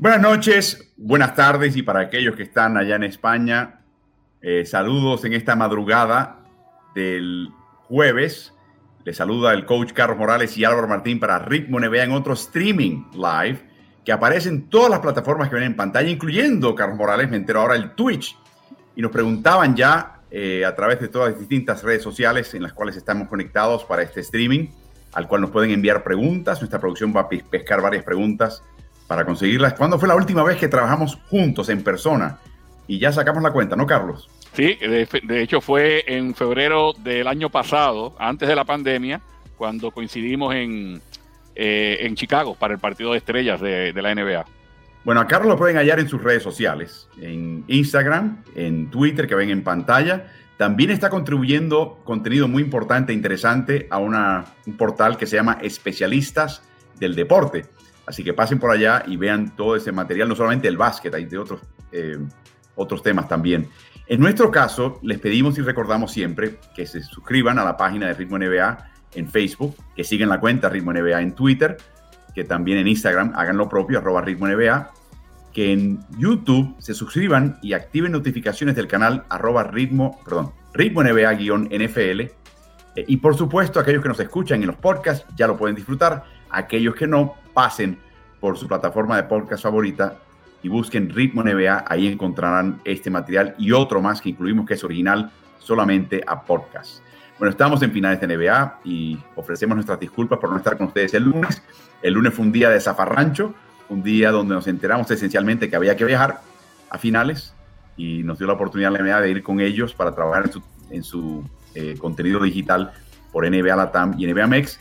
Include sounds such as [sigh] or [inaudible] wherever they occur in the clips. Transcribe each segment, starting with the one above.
Buenas noches, buenas tardes y para aquellos que están allá en España, eh, saludos en esta madrugada del jueves. Les saluda el coach Carlos Morales y Álvaro Martín para Ritmo NBA en otro streaming live que aparece en todas las plataformas que ven en pantalla, incluyendo Carlos Morales, me entero ahora el Twitch. Y nos preguntaban ya eh, a través de todas las distintas redes sociales en las cuales estamos conectados para este streaming, al cual nos pueden enviar preguntas. Nuestra producción va a pescar varias preguntas para conseguirlas. ¿Cuándo fue la última vez que trabajamos juntos en persona? Y ya sacamos la cuenta, ¿no, Carlos? Sí, de, hecho fue en febrero del año pasado, antes de la pandemia, cuando coincidimos en, eh, en Chicago para el partido de estrellas de, de la NBA. Bueno, a Carlos lo pueden hallar en sus redes sociales, en Instagram, en Twitter, que ven en pantalla. También está contribuyendo contenido muy importante e interesante a una, un portal que se llama Especialistas del Deporte. Así que pasen por allá y vean todo ese material, no solamente el básquet, hay de otros, eh, otros temas también. En nuestro caso, les pedimos y recordamos siempre que se suscriban a la página de Ritmo NBA en Facebook, que sigan la cuenta Ritmo NBA en Twitter, que también en Instagram hagan lo propio, arroba Ritmo NBA, que en YouTube se suscriban y activen notificaciones del canal arroba Ritmo, perdón, Ritmo NBA-NFL. Eh, y por supuesto, aquellos que nos escuchan en los podcasts ya lo pueden disfrutar. Aquellos que no, pasen por su plataforma de podcast favorita y busquen Ritmo NBA, ahí encontrarán este material y otro más que incluimos que es original solamente a podcast. Bueno, estamos en finales de NBA y ofrecemos nuestras disculpas por no estar con ustedes el lunes. El lunes fue un día de zafarrancho, un día donde nos enteramos esencialmente que había que viajar a finales y nos dio la oportunidad la NBA de ir con ellos para trabajar en su, eh, contenido digital por NBA Latam y NBA Mex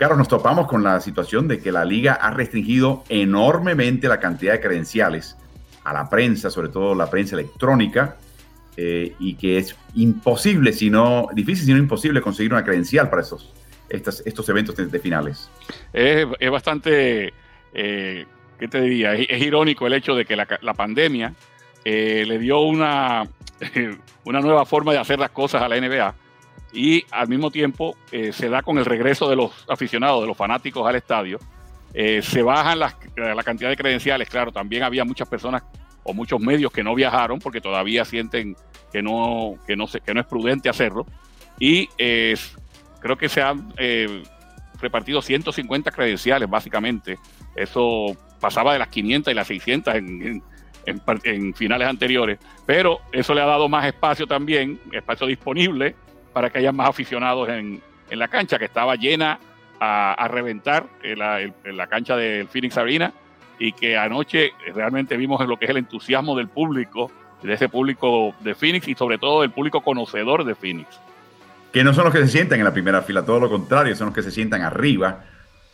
Carlos, nos topamos con la situación de que la liga ha restringido enormemente la cantidad de credenciales a la prensa, sobre todo la prensa electrónica, eh, y que es imposible, si no, difícil, si no imposible conseguir una credencial para estos, estos, estos eventos de, finales. Es, bastante, eh, ¿qué te diría? Es, irónico el hecho de que la, pandemia eh, le dio una, [laughs] una nueva forma de hacer las cosas a la NBA y al mismo tiempo eh, se da con el regreso de los aficionados, de los fanáticos al estadio. Eh, se bajan las, la cantidad de credenciales, claro, también había muchas personas o muchos medios que no viajaron porque todavía sienten que no, que no, que no es prudente hacerlo. Y eh, creo que se han repartido 150 credenciales, básicamente. Eso pasaba de las 500 y las 600 en, en, en, finales anteriores, pero eso le ha dado más espacio también, espacio disponible para que haya más aficionados en, la cancha, que estaba llena a, reventar en la, cancha del Phoenix Arena y que anoche realmente vimos lo que es el entusiasmo del público, de ese público de Phoenix y sobre todo del público conocedor de Phoenix. Que no son los que se sientan en la primera fila, todo lo contrario, son los que se sientan arriba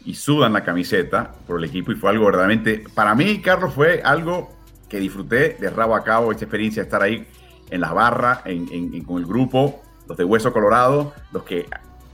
y sudan la camiseta por el equipo y fue algo verdaderamente, para mí, Carlos, fue algo que disfruté de rabo a cabo, esta experiencia de estar ahí en la barra, con el grupo, los de Hueso Colorado, los que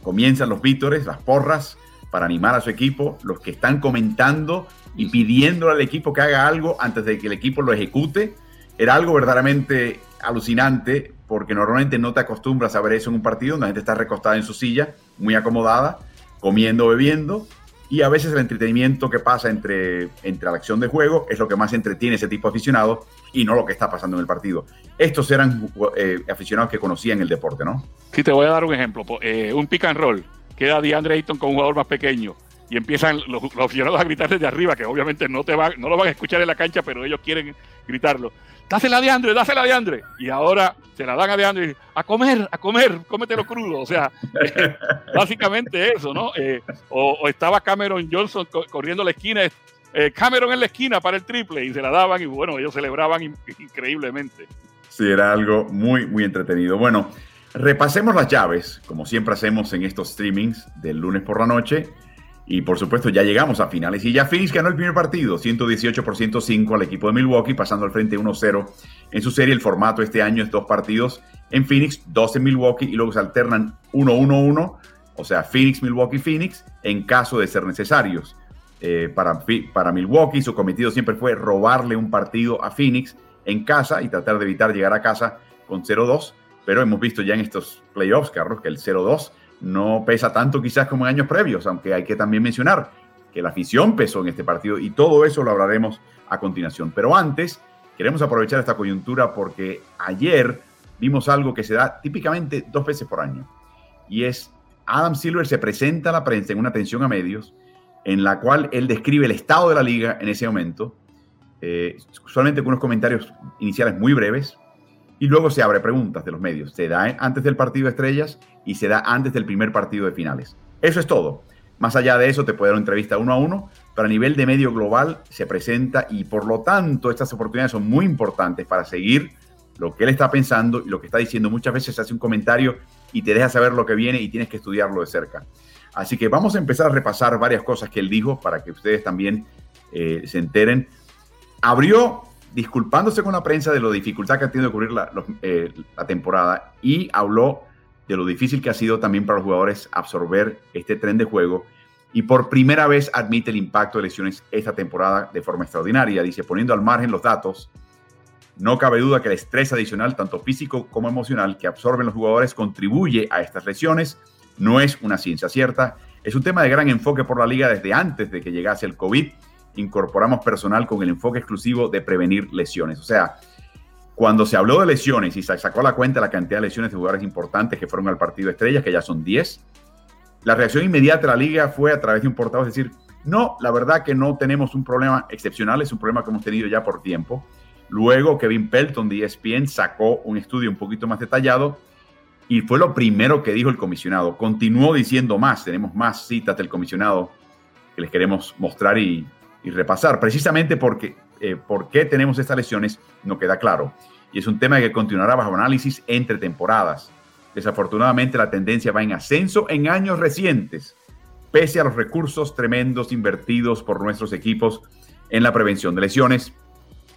comienzan los vítores, las porras para animar a su equipo, los que están comentando y pidiéndole al equipo que haga algo antes de que el equipo lo ejecute. Era algo verdaderamente alucinante porque normalmente no te acostumbras a ver eso en un partido donde la gente está recostada en su silla, muy acomodada, comiendo, bebiendo, y a veces el entretenimiento que pasa entre, entre la acción de juego es lo que más entretiene ese tipo de aficionados y no lo que está pasando en el partido. Estos eran eh, aficionados que conocían el deporte, ¿no? Sí, te voy a dar un ejemplo. Eh, un pick and roll. Queda DeAndre Ayton con un jugador más pequeño y empiezan los, aficionados a gritar desde arriba, que obviamente no, te va, no lo van a escuchar en la cancha, pero ellos quieren gritarlo. Dásela a DeAndre, dásela a DeAndre. Y ahora se la dan a DeAndre a comer, a comer, cómetelo crudo. O sea, [laughs] básicamente eso, ¿no? Eh, o, estaba Cameron Johnson corriendo la esquina eh, Cameron en la esquina para el triple y se la daban y bueno, ellos celebraban increíblemente. Sí, era algo muy, muy entretenido. Bueno, repasemos las llaves, como siempre hacemos en estos streamings del lunes por la noche. Y por supuesto, ya llegamos a finales. Y ya Phoenix ganó el primer partido, 118 por 105 al equipo de Milwaukee, pasando al frente 1-0 en su serie. El formato este año es dos partidos en Phoenix, dos en Milwaukee y luego se alternan 1-1-1, o sea, Phoenix, Milwaukee, Phoenix, en caso de ser necesarios. Eh, para, para Milwaukee, su cometido siempre fue robarle un partido a Phoenix en casa y tratar de evitar llegar a casa con 0-2. Pero hemos visto ya en estos playoffs, Carlos, que el 0-2 no pesa tanto quizás como en años previos, aunque hay que también mencionar que la afición pesó en este partido y todo eso lo hablaremos a continuación. Pero antes, queremos aprovechar esta coyuntura porque ayer vimos algo que se da típicamente dos veces por año y es Adam Silver se presenta a la prensa en una atención a medios en la cual él describe el estado de la liga en ese momento, eh, usualmente con unos comentarios iniciales muy breves, y luego se abre preguntas de los medios. Se da antes del partido de estrellas y se da antes del primer partido de finales. Eso es todo. Más allá de eso, te puede dar una entrevista uno a uno, pero a nivel de medio global se presenta y por lo tanto estas oportunidades son muy importantes para seguir lo que él está pensando y lo que está diciendo. Muchas veces hace un comentario y te deja saber lo que viene y tienes que estudiarlo de cerca. Así que vamos a empezar a repasar varias cosas que él dijo para que ustedes también eh, se enteren. Abrió disculpándose con la prensa de lo dificultad que ha tenido que cubrir eh, la temporada y habló de lo difícil que ha sido también para los jugadores absorber este tren de juego y por primera vez admite el impacto de lesiones esta temporada de forma extraordinaria. Dice, poniendo al margen los datos, no cabe duda que el estrés adicional, tanto físico como emocional, que absorben los jugadores contribuye a estas lesiones. No es una ciencia cierta, es un tema de gran enfoque por la liga desde antes de que llegase el COVID. Incorporamos personal con el enfoque exclusivo de prevenir lesiones. O sea, cuando se habló de lesiones y se sacó a la cuenta la cantidad de lesiones de jugadores importantes que fueron al partido de estrellas, que ya son 10, la reacción inmediata de la liga fue a través de un portavoz decir, no, la verdad que no tenemos un problema excepcional, es un problema que hemos tenido ya por tiempo. Luego Kevin Pelton de ESPN sacó un estudio un poquito más detallado y fue lo primero que dijo el comisionado. Continuó diciendo más, tenemos más citas del comisionado que les queremos mostrar y, y repasar, precisamente porque eh, por qué tenemos estas lesiones no queda claro. Y es un tema que continuará bajo análisis entre temporadas. Desafortunadamente la tendencia va en ascenso en años recientes, pese a los recursos tremendos invertidos por nuestros equipos en la prevención de lesiones,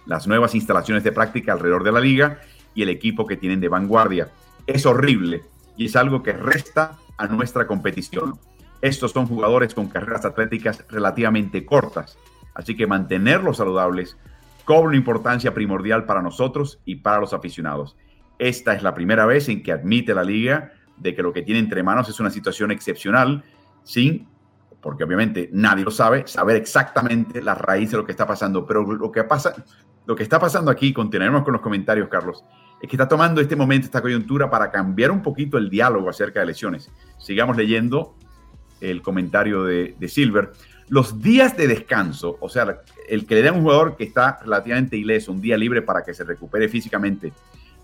las nuevas instalaciones de práctica alrededor de la liga y el equipo que tienen de vanguardia. Es horrible y es algo que resta a nuestra competición. Estos son jugadores con carreras atléticas relativamente cortas Así que mantenerlos saludables cobra una importancia primordial para nosotros y para los aficionados. Esta es la primera vez en que admite la liga de que lo que tiene entre manos es una situación excepcional, sin, porque obviamente nadie lo sabe, saber exactamente la raíz de lo que está pasando. Pero lo que pasa, lo que está pasando aquí, continuaremos con los comentarios, Carlos, es que está tomando este momento, esta coyuntura, para cambiar un poquito el diálogo acerca de lesiones. Sigamos leyendo el comentario de, de Silver. Los días de descanso, o sea, el que le dé a un jugador que está relativamente ileso un día libre para que se recupere físicamente,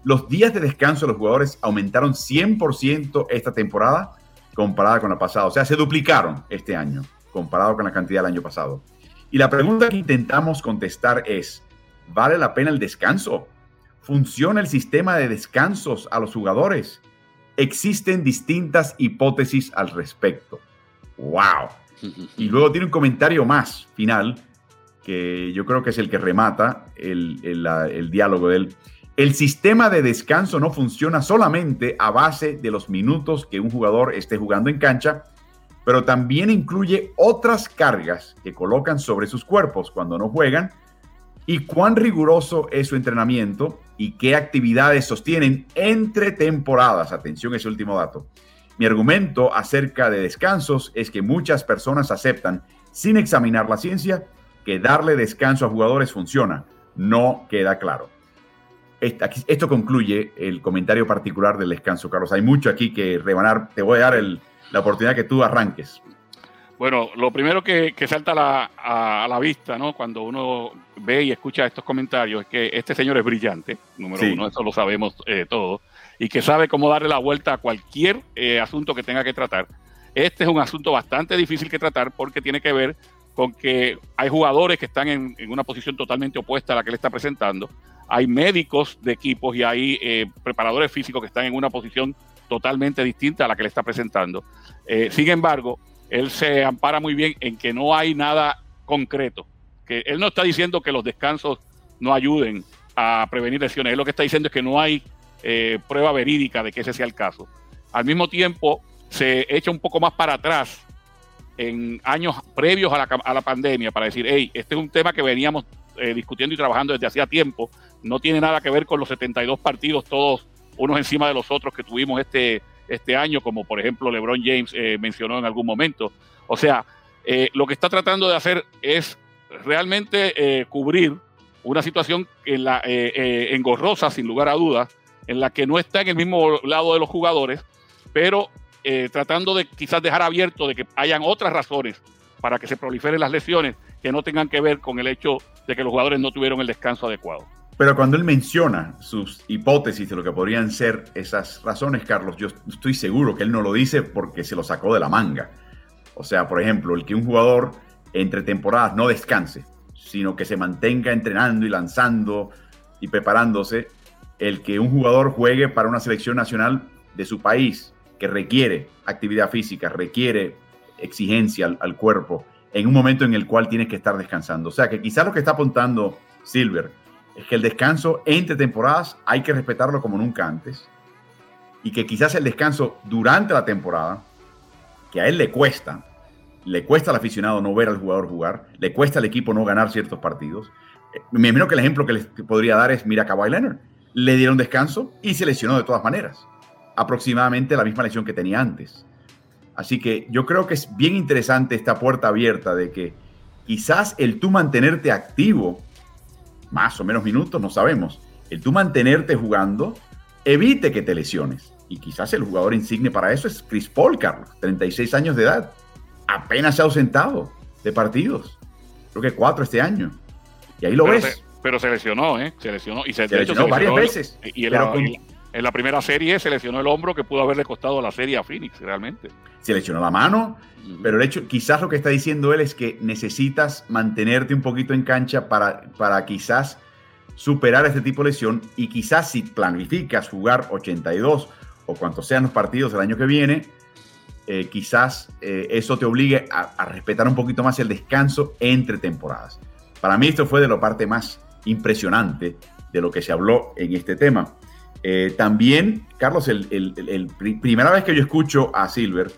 los días de descanso de los jugadores aumentaron 100% esta temporada comparada con la pasada. O sea, se duplicaron este año comparado con la cantidad del año pasado. Y la pregunta que intentamos contestar es, ¿vale la pena el descanso? ¿Funciona el sistema de descansos a los jugadores? Existen distintas hipótesis al respecto. ¡Wow! Y luego tiene un comentario más final, que yo creo que es el que remata el, el, diálogo de él. El sistema de descanso no funciona solamente a base de los minutos que un jugador esté jugando en cancha, pero también incluye otras cargas que colocan sobre sus cuerpos cuando no juegan y cuán riguroso es su entrenamiento y qué actividades sostienen entre temporadas. Atención, ese último dato. Mi argumento acerca de descansos es que muchas personas aceptan, sin examinar la ciencia, que darle descanso a jugadores funciona. No queda claro. Esto concluye el comentario particular del descanso, Carlos. Hay mucho aquí que rebanar. Te voy a dar la oportunidad que tú arranques. Bueno, lo primero que, salta a la, vista, ¿no? Cuando uno ve y escucha estos comentarios es que este señor es brillante, número uno, eso lo sabemos eh, todos y que sabe cómo darle la vuelta a cualquier eh, asunto que tenga que tratar. Este es un asunto bastante difícil que tratar porque tiene que ver con que hay jugadores que están en, una posición totalmente opuesta a la que él está presentando, hay médicos de equipos y hay eh, preparadores físicos que están en una posición totalmente distinta a la que le está presentando. Eh, sin embargo, él se ampara muy bien en que no hay nada concreto, que él no está diciendo que los descansos no ayuden a prevenir lesiones, él lo que está diciendo es que no hay eh, prueba verídica de que ese sea el caso. Al mismo tiempo, se echa un poco más para atrás en años previos a la, a la pandemia para decir, hey, este es un tema que veníamos eh, discutiendo y trabajando desde hacía tiempo, no tiene nada que ver con los 72 partidos todos unos encima de los otros que tuvimos este, este año, como por ejemplo LeBron James eh, mencionó en algún momento. O sea, eh, lo que está tratando de hacer es realmente cubrir una situación engorrosa, sin lugar a dudas, en la que no está en el mismo lado de los jugadores, pero eh, tratando de quizás dejar abierto de que hayan otras razones para que se proliferen las lesiones que no tengan que ver con el hecho de que los jugadores no tuvieron el descanso adecuado. Pero cuando él menciona sus hipótesis de lo que podrían ser esas razones, Carlos, yo estoy seguro que él no lo dice porque se lo sacó de la manga. O sea, por ejemplo, el que un jugador entre temporadas no descanse, sino que se mantenga entrenando y lanzando y preparándose, el que un jugador juegue para una selección nacional de su país que requiere actividad física, requiere exigencia al, cuerpo en un momento en el cual tienes que estar descansando. O sea que quizás lo que está apuntando Silver es que el descanso entre temporadas hay que respetarlo como nunca antes y que quizás el descanso durante la temporada, que a él le cuesta, le cuesta al aficionado no ver al jugador jugar, le cuesta al equipo no ganar ciertos partidos. Eh, me imagino que el ejemplo que les podría dar es, mira, Kawhi Leonard, le dieron descanso y se lesionó de todas maneras aproximadamente la misma lesión que tenía antes. Así que yo creo que es bien interesante esta puerta abierta de que quizás el tú mantenerte activo, más o menos minutos, no sabemos, el tú mantenerte jugando, evite que te lesiones. Y quizás el jugador insigne para eso es Chris Paul, Carlos, 36 años de edad. Apenas se ha ausentado de partidos. Creo que cuatro este año. Y ahí lo ves. Pero se lesionó, ¿eh? Se lesionó. Y se, lesionó varias veces. Y, en la primera serie se lesionó el hombro que pudo haberle costado la serie a Phoenix, realmente. Se lesionó la mano, pero el hecho, quizás lo que está diciendo él es que necesitas mantenerte un poquito en cancha para, para quizás superar este tipo de lesión y quizás si planificas jugar 82 o cuantos sean los partidos el año que viene, eh, quizás eh, eso te obligue a, a, respetar un poquito más el descanso entre temporadas. Para mí esto fue de la parte más impresionante de lo que se habló en este tema. Eh, también, Carlos, el, primera vez que yo escucho a Silver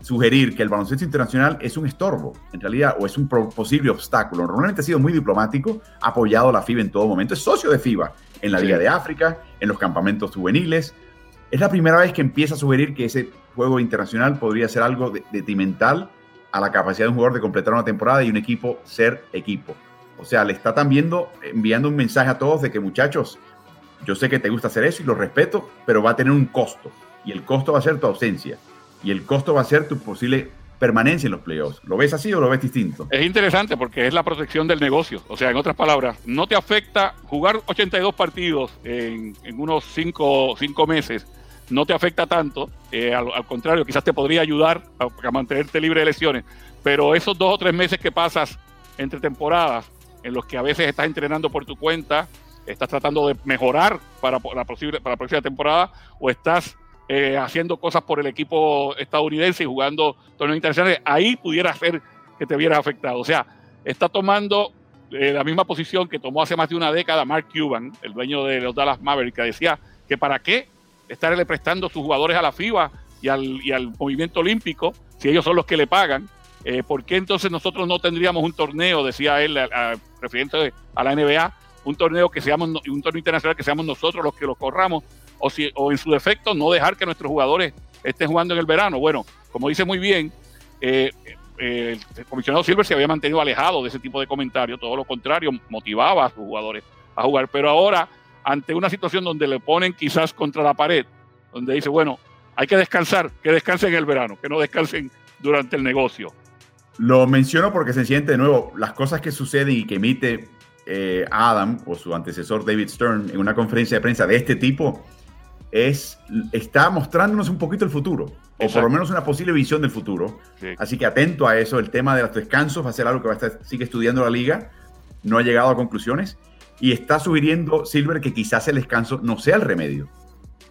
sugerir que el baloncesto internacional es un estorbo, en realidad, o es un posible obstáculo. Normalmente ha sido muy diplomático, ha apoyado a la FIBA en todo momento, es socio de FIBA en la Liga de África, en los campamentos juveniles. Es la primera vez que empieza a sugerir que ese juego internacional podría ser algo detrimental a la capacidad de un jugador de completar una temporada y un equipo ser equipo. O sea, le está también enviando un mensaje a todos de que muchachos, yo sé que te gusta hacer eso y lo respeto, pero va a tener un costo. Y el costo va a ser tu ausencia. Y el costo va a ser tu posible permanencia en los playoffs. ¿Lo ves así o lo ves distinto? Es interesante porque es la protección del negocio. O sea, en otras palabras, no te afecta jugar 82 partidos en, unos 5 cinco, meses. No te afecta tanto, eh, al, contrario, quizás te podría ayudar a, a mantenerte libre de lesiones, pero esos dos o tres meses que pasas entre temporadas, en los que a veces estás entrenando por tu cuenta, estás tratando de mejorar para la, posible, para la próxima temporada o estás eh, haciendo cosas por el equipo estadounidense y jugando torneos internacionales, ahí pudiera ser que te vieras afectado. O sea, está tomando eh, la misma posición que tomó hace más de una década Mark Cuban, el dueño de los Dallas Mavericks, que decía que para qué estarle prestando sus jugadores a la FIBA y al, y al movimiento olímpico si ellos son los que le pagan. Eh, ¿Por qué entonces nosotros no tendríamos un torneo, decía él, referente a la NBA, un torneo que seamos un torneo internacional que seamos nosotros los que lo corramos o si o en su defecto no dejar que nuestros jugadores estén jugando en el verano. Bueno, como dice muy bien, eh, eh, el comisionado Silver se había mantenido alejado de ese tipo de comentarios, todo lo contrario, motivaba a sus jugadores a jugar, pero ahora ante una situación donde le ponen quizás contra la pared, donde dice, bueno, hay que descansar, que descansen en el verano, que no descansen durante el negocio. Lo menciono porque se siente de nuevo las cosas que suceden y que emite eh, Adam o su antecesor David Stern en una conferencia de prensa de este tipo, es, está mostrándonos un poquito el futuro, o por lo menos una posible visión del futuro. Así que atento a eso, el tema de los descansos va a ser algo que va a estar, sigue estudiando la liga, no ha llegado a conclusiones, y está sugiriendo Silver que quizás el descanso no sea el remedio,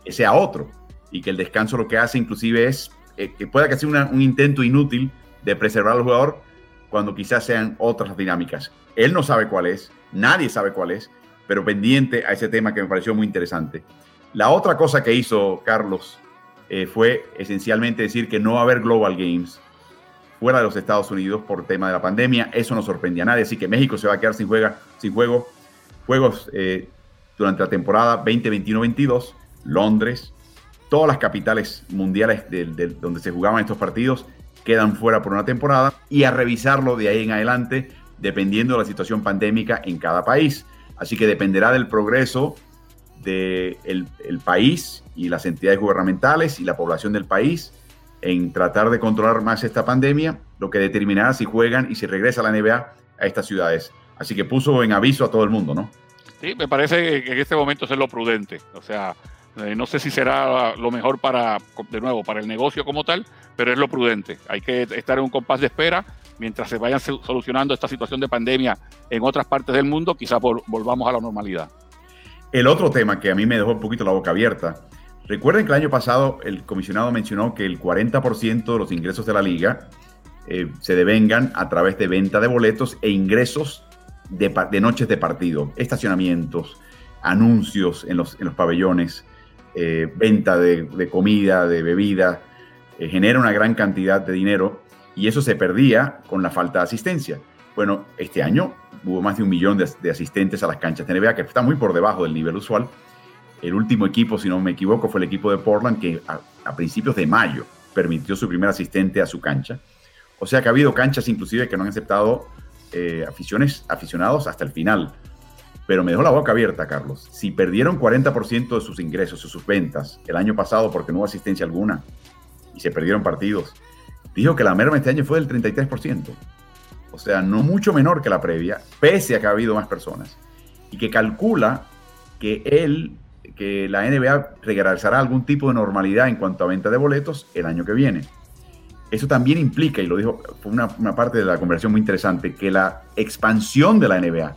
que sea otro, y que el descanso lo que hace inclusive es eh, que pueda que sea un intento inútil de preservar al jugador cuando quizás sean otras dinámicas. Él no sabe cuál es, nadie sabe cuál es, pero pendiente a ese tema que me pareció muy interesante. La otra cosa que hizo Carlos eh, fue esencialmente decir que no va a haber Global Games fuera de los Estados Unidos por tema de la pandemia. Eso no sorprende a nadie, así que México se va a quedar sin, juega, sin juego, juegos eh, durante la temporada 2021-22. Londres, todas las capitales mundiales donde se jugaban estos partidos quedan fuera por una temporada y a revisarlo de ahí en adelante dependiendo de la situación pandémica en cada país. Así que dependerá del progreso del el país y las entidades gubernamentales y la población del país en tratar de controlar más esta pandemia, lo que determinará si juegan y si regresa la NBA a estas ciudades. Así que puso en aviso a todo el mundo, ¿no? Sí, me parece que en este momento es lo prudente. O sea, eh, no sé si será lo mejor para, de nuevo, para el negocio como tal, pero es lo prudente. Hay que estar en un compás de espera mientras se vayan solucionando esta situación de pandemia en otras partes del mundo, quizás volvamos a la normalidad. El otro tema que a mí me dejó un poquito la boca abierta, recuerden que el año pasado el comisionado mencionó que el 40% de los ingresos de la liga eh, se devengan a través de venta de boletos e ingresos de, noches de partido, estacionamientos, anuncios en los, en los pabellones, eh, venta de, comida, de bebida, eh, genera una gran cantidad de dinero y eso se perdía con la falta de asistencia. Bueno, este año hubo más de un millón de, asistentes a las canchas de NBA, que está muy por debajo del nivel usual. El último equipo, si no me equivoco, fue el equipo de Portland, que a, principios de mayo permitió su primer asistente a su cancha. O sea que ha habido canchas inclusive que no han aceptado eh, aficiones, aficionados hasta el final. Pero me dejó la boca abierta, Carlos. Si perdieron 40% de sus ingresos o sus ventas el año pasado porque no hubo asistencia alguna y se perdieron partidos, dijo que la merma este año fue del 33%. O sea, no mucho menor que la previa, pese a que ha habido más personas. Y que calcula que él, que la NBA regresará algún tipo de normalidad en cuanto a venta de boletos el año que viene. Eso también implica, y lo dijo, fue una parte de la conversación muy interesante, que la expansión de la NBA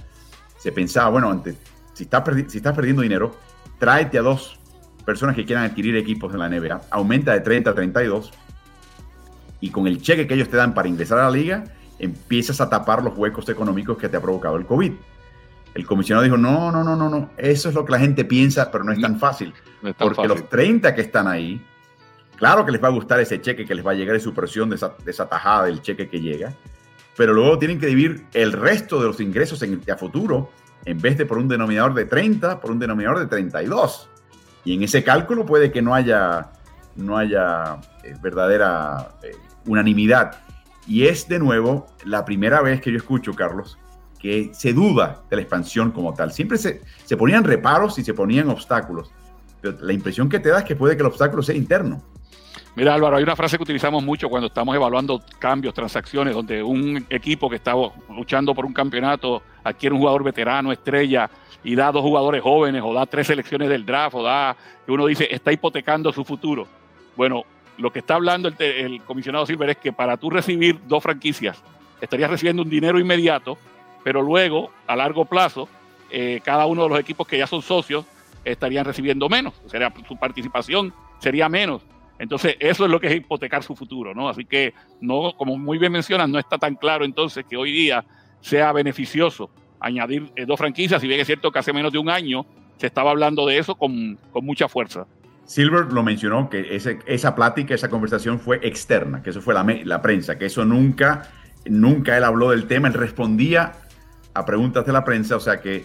se pensaba, bueno, antes, si estás, si estás perdiendo dinero, tráete a dos personas que quieran adquirir equipos en la NBA, aumenta de 30 a 32 y con el cheque que ellos te dan para ingresar a la liga, empiezas a tapar los huecos económicos que te ha provocado el COVID. El comisionado dijo, no, no, no, no, no, eso es lo que la gente piensa, pero no es tan fácil. porque los 30 que están ahí, claro que les va a gustar ese cheque que les va a llegar y su presión de esa, de esa tajada del cheque que llega, pero luego tienen que dividir el resto de los ingresos en, a futuro, en vez de por un denominador de 30, por un denominador de 32. Y en ese cálculo puede que no haya, no haya eh, verdadera eh, unanimidad. Y es de nuevo la primera vez que yo escucho, Carlos, que se duda de la expansión como tal. Siempre se, se ponían reparos y se ponían obstáculos. Pero la impresión que te da es que puede que el obstáculo sea interno. Mira Álvaro, hay una frase que utilizamos mucho cuando estamos evaluando cambios, transacciones, donde un equipo que está luchando por un campeonato adquiere un jugador veterano, estrella, y da dos jugadores jóvenes, o da tres selecciones del draft, o da, que uno dice, está hipotecando su futuro. Bueno, lo que está hablando el, comisionado Silver es que para tú recibir dos franquicias, estarías recibiendo un dinero inmediato, pero luego, a largo plazo, eh, cada uno de los equipos que ya son socios estarían recibiendo menos, o su participación sería menos. Entonces, eso es lo que es hipotecar su futuro, ¿no? Así que, no, como muy bien mencionas, no está tan claro entonces que hoy día sea beneficioso añadir eh, dos franquicias, si bien es cierto que hace menos de un año se estaba hablando de eso con, mucha fuerza. Silver lo mencionó, que esa plática, esa conversación fue externa, que eso fue la, la prensa, que eso nunca, nunca él habló del tema, él respondía a preguntas de la prensa, o sea que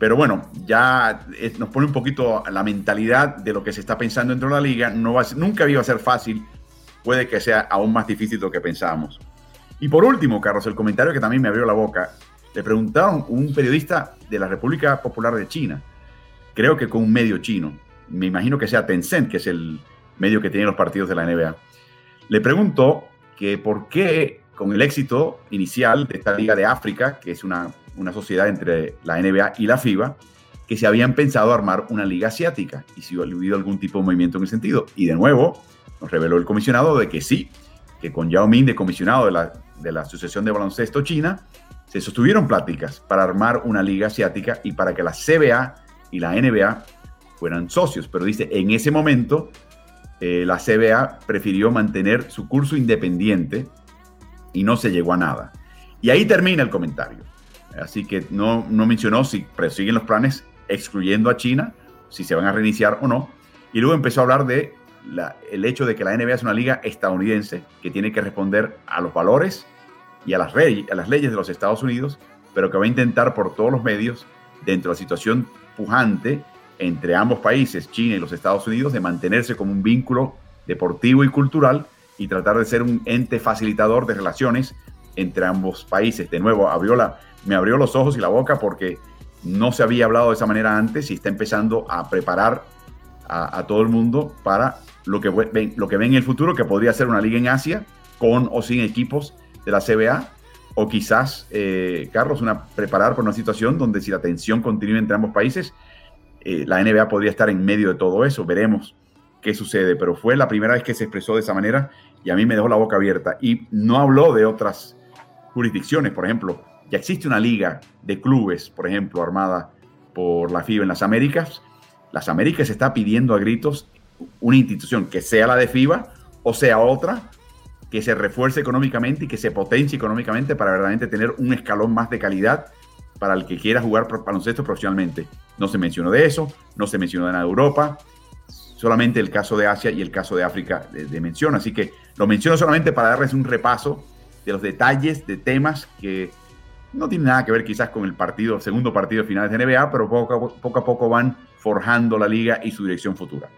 pero bueno, ya eh, nos pone un poquito la mentalidad de lo que se está pensando dentro de la liga. No va nunca iba a ser fácil. Puede que sea aún más difícil de lo que pensábamos. Y por último, Carlos, el comentario que también me abrió la boca. Le preguntaron un periodista de la República Popular de China, creo que con un medio chino, me imagino que sea Tencent, que es el medio que tiene los partidos de la NBA, le preguntó que por qué con el éxito inicial de esta Liga de África, que es una una sociedad entre la NBA y la FIBA, que se habían pensado armar una liga asiática y si hubiera habido algún tipo de movimiento en ese sentido. Y de nuevo, nos reveló el comisionado de que sí, que con Yao Ming de comisionado de la, de la Asociación de Baloncesto China, se sostuvieron pláticas para armar una liga asiática y para que la CBA y la NBA fueran socios. Pero dice, en ese momento eh, la CBA prefirió mantener su curso independiente y no se llegó a nada. Y ahí termina el comentario. Así que no, no mencionó si persiguen los planes excluyendo a China, si se van a reiniciar o no. Y luego empezó a hablar de el hecho de que la NBA es una liga estadounidense que tiene que responder a los valores y a las, a las leyes de los Estados Unidos, pero que va a intentar por todos los medios, dentro de la situación pujante entre ambos países, China y los Estados Unidos, de mantenerse como un vínculo deportivo y cultural y tratar de ser un ente facilitador de relaciones entre ambos países. De nuevo, abrió la, me abrió los ojos y la boca porque no se había hablado de esa manera antes y está empezando a preparar a, todo el mundo para lo que, ven, lo que en el futuro, que podría ser una liga en Asia con o sin equipos de la CBA, o quizás, eh, Carlos, una, preparar por una situación donde si la tensión continúa entre ambos países, eh, la NBA podría estar en medio de todo eso. Veremos qué sucede, pero fue la primera vez que se expresó de esa manera y a mí me dejó la boca abierta. Y no habló de otras jurisdicciones, por ejemplo, ya existe una liga de clubes, por ejemplo, armada por la FIBA en las Américas. Las Américas está pidiendo a gritos una institución que sea la de FIBA o sea otra, que se refuerce económicamente y que se potencie económicamente para verdaderamente tener un escalón más de calidad para el que quiera jugar baloncesto profesionalmente. No se mencionó de eso, no se mencionó de nada de Europa, solamente el caso de Asia y el caso de África de, mención. Así que lo menciono solamente para darles un repaso de los detalles de temas que no tienen nada que ver quizás con el partido, segundo partido de finales de NBA, pero poco, poco a poco van forjando la liga y su dirección futura.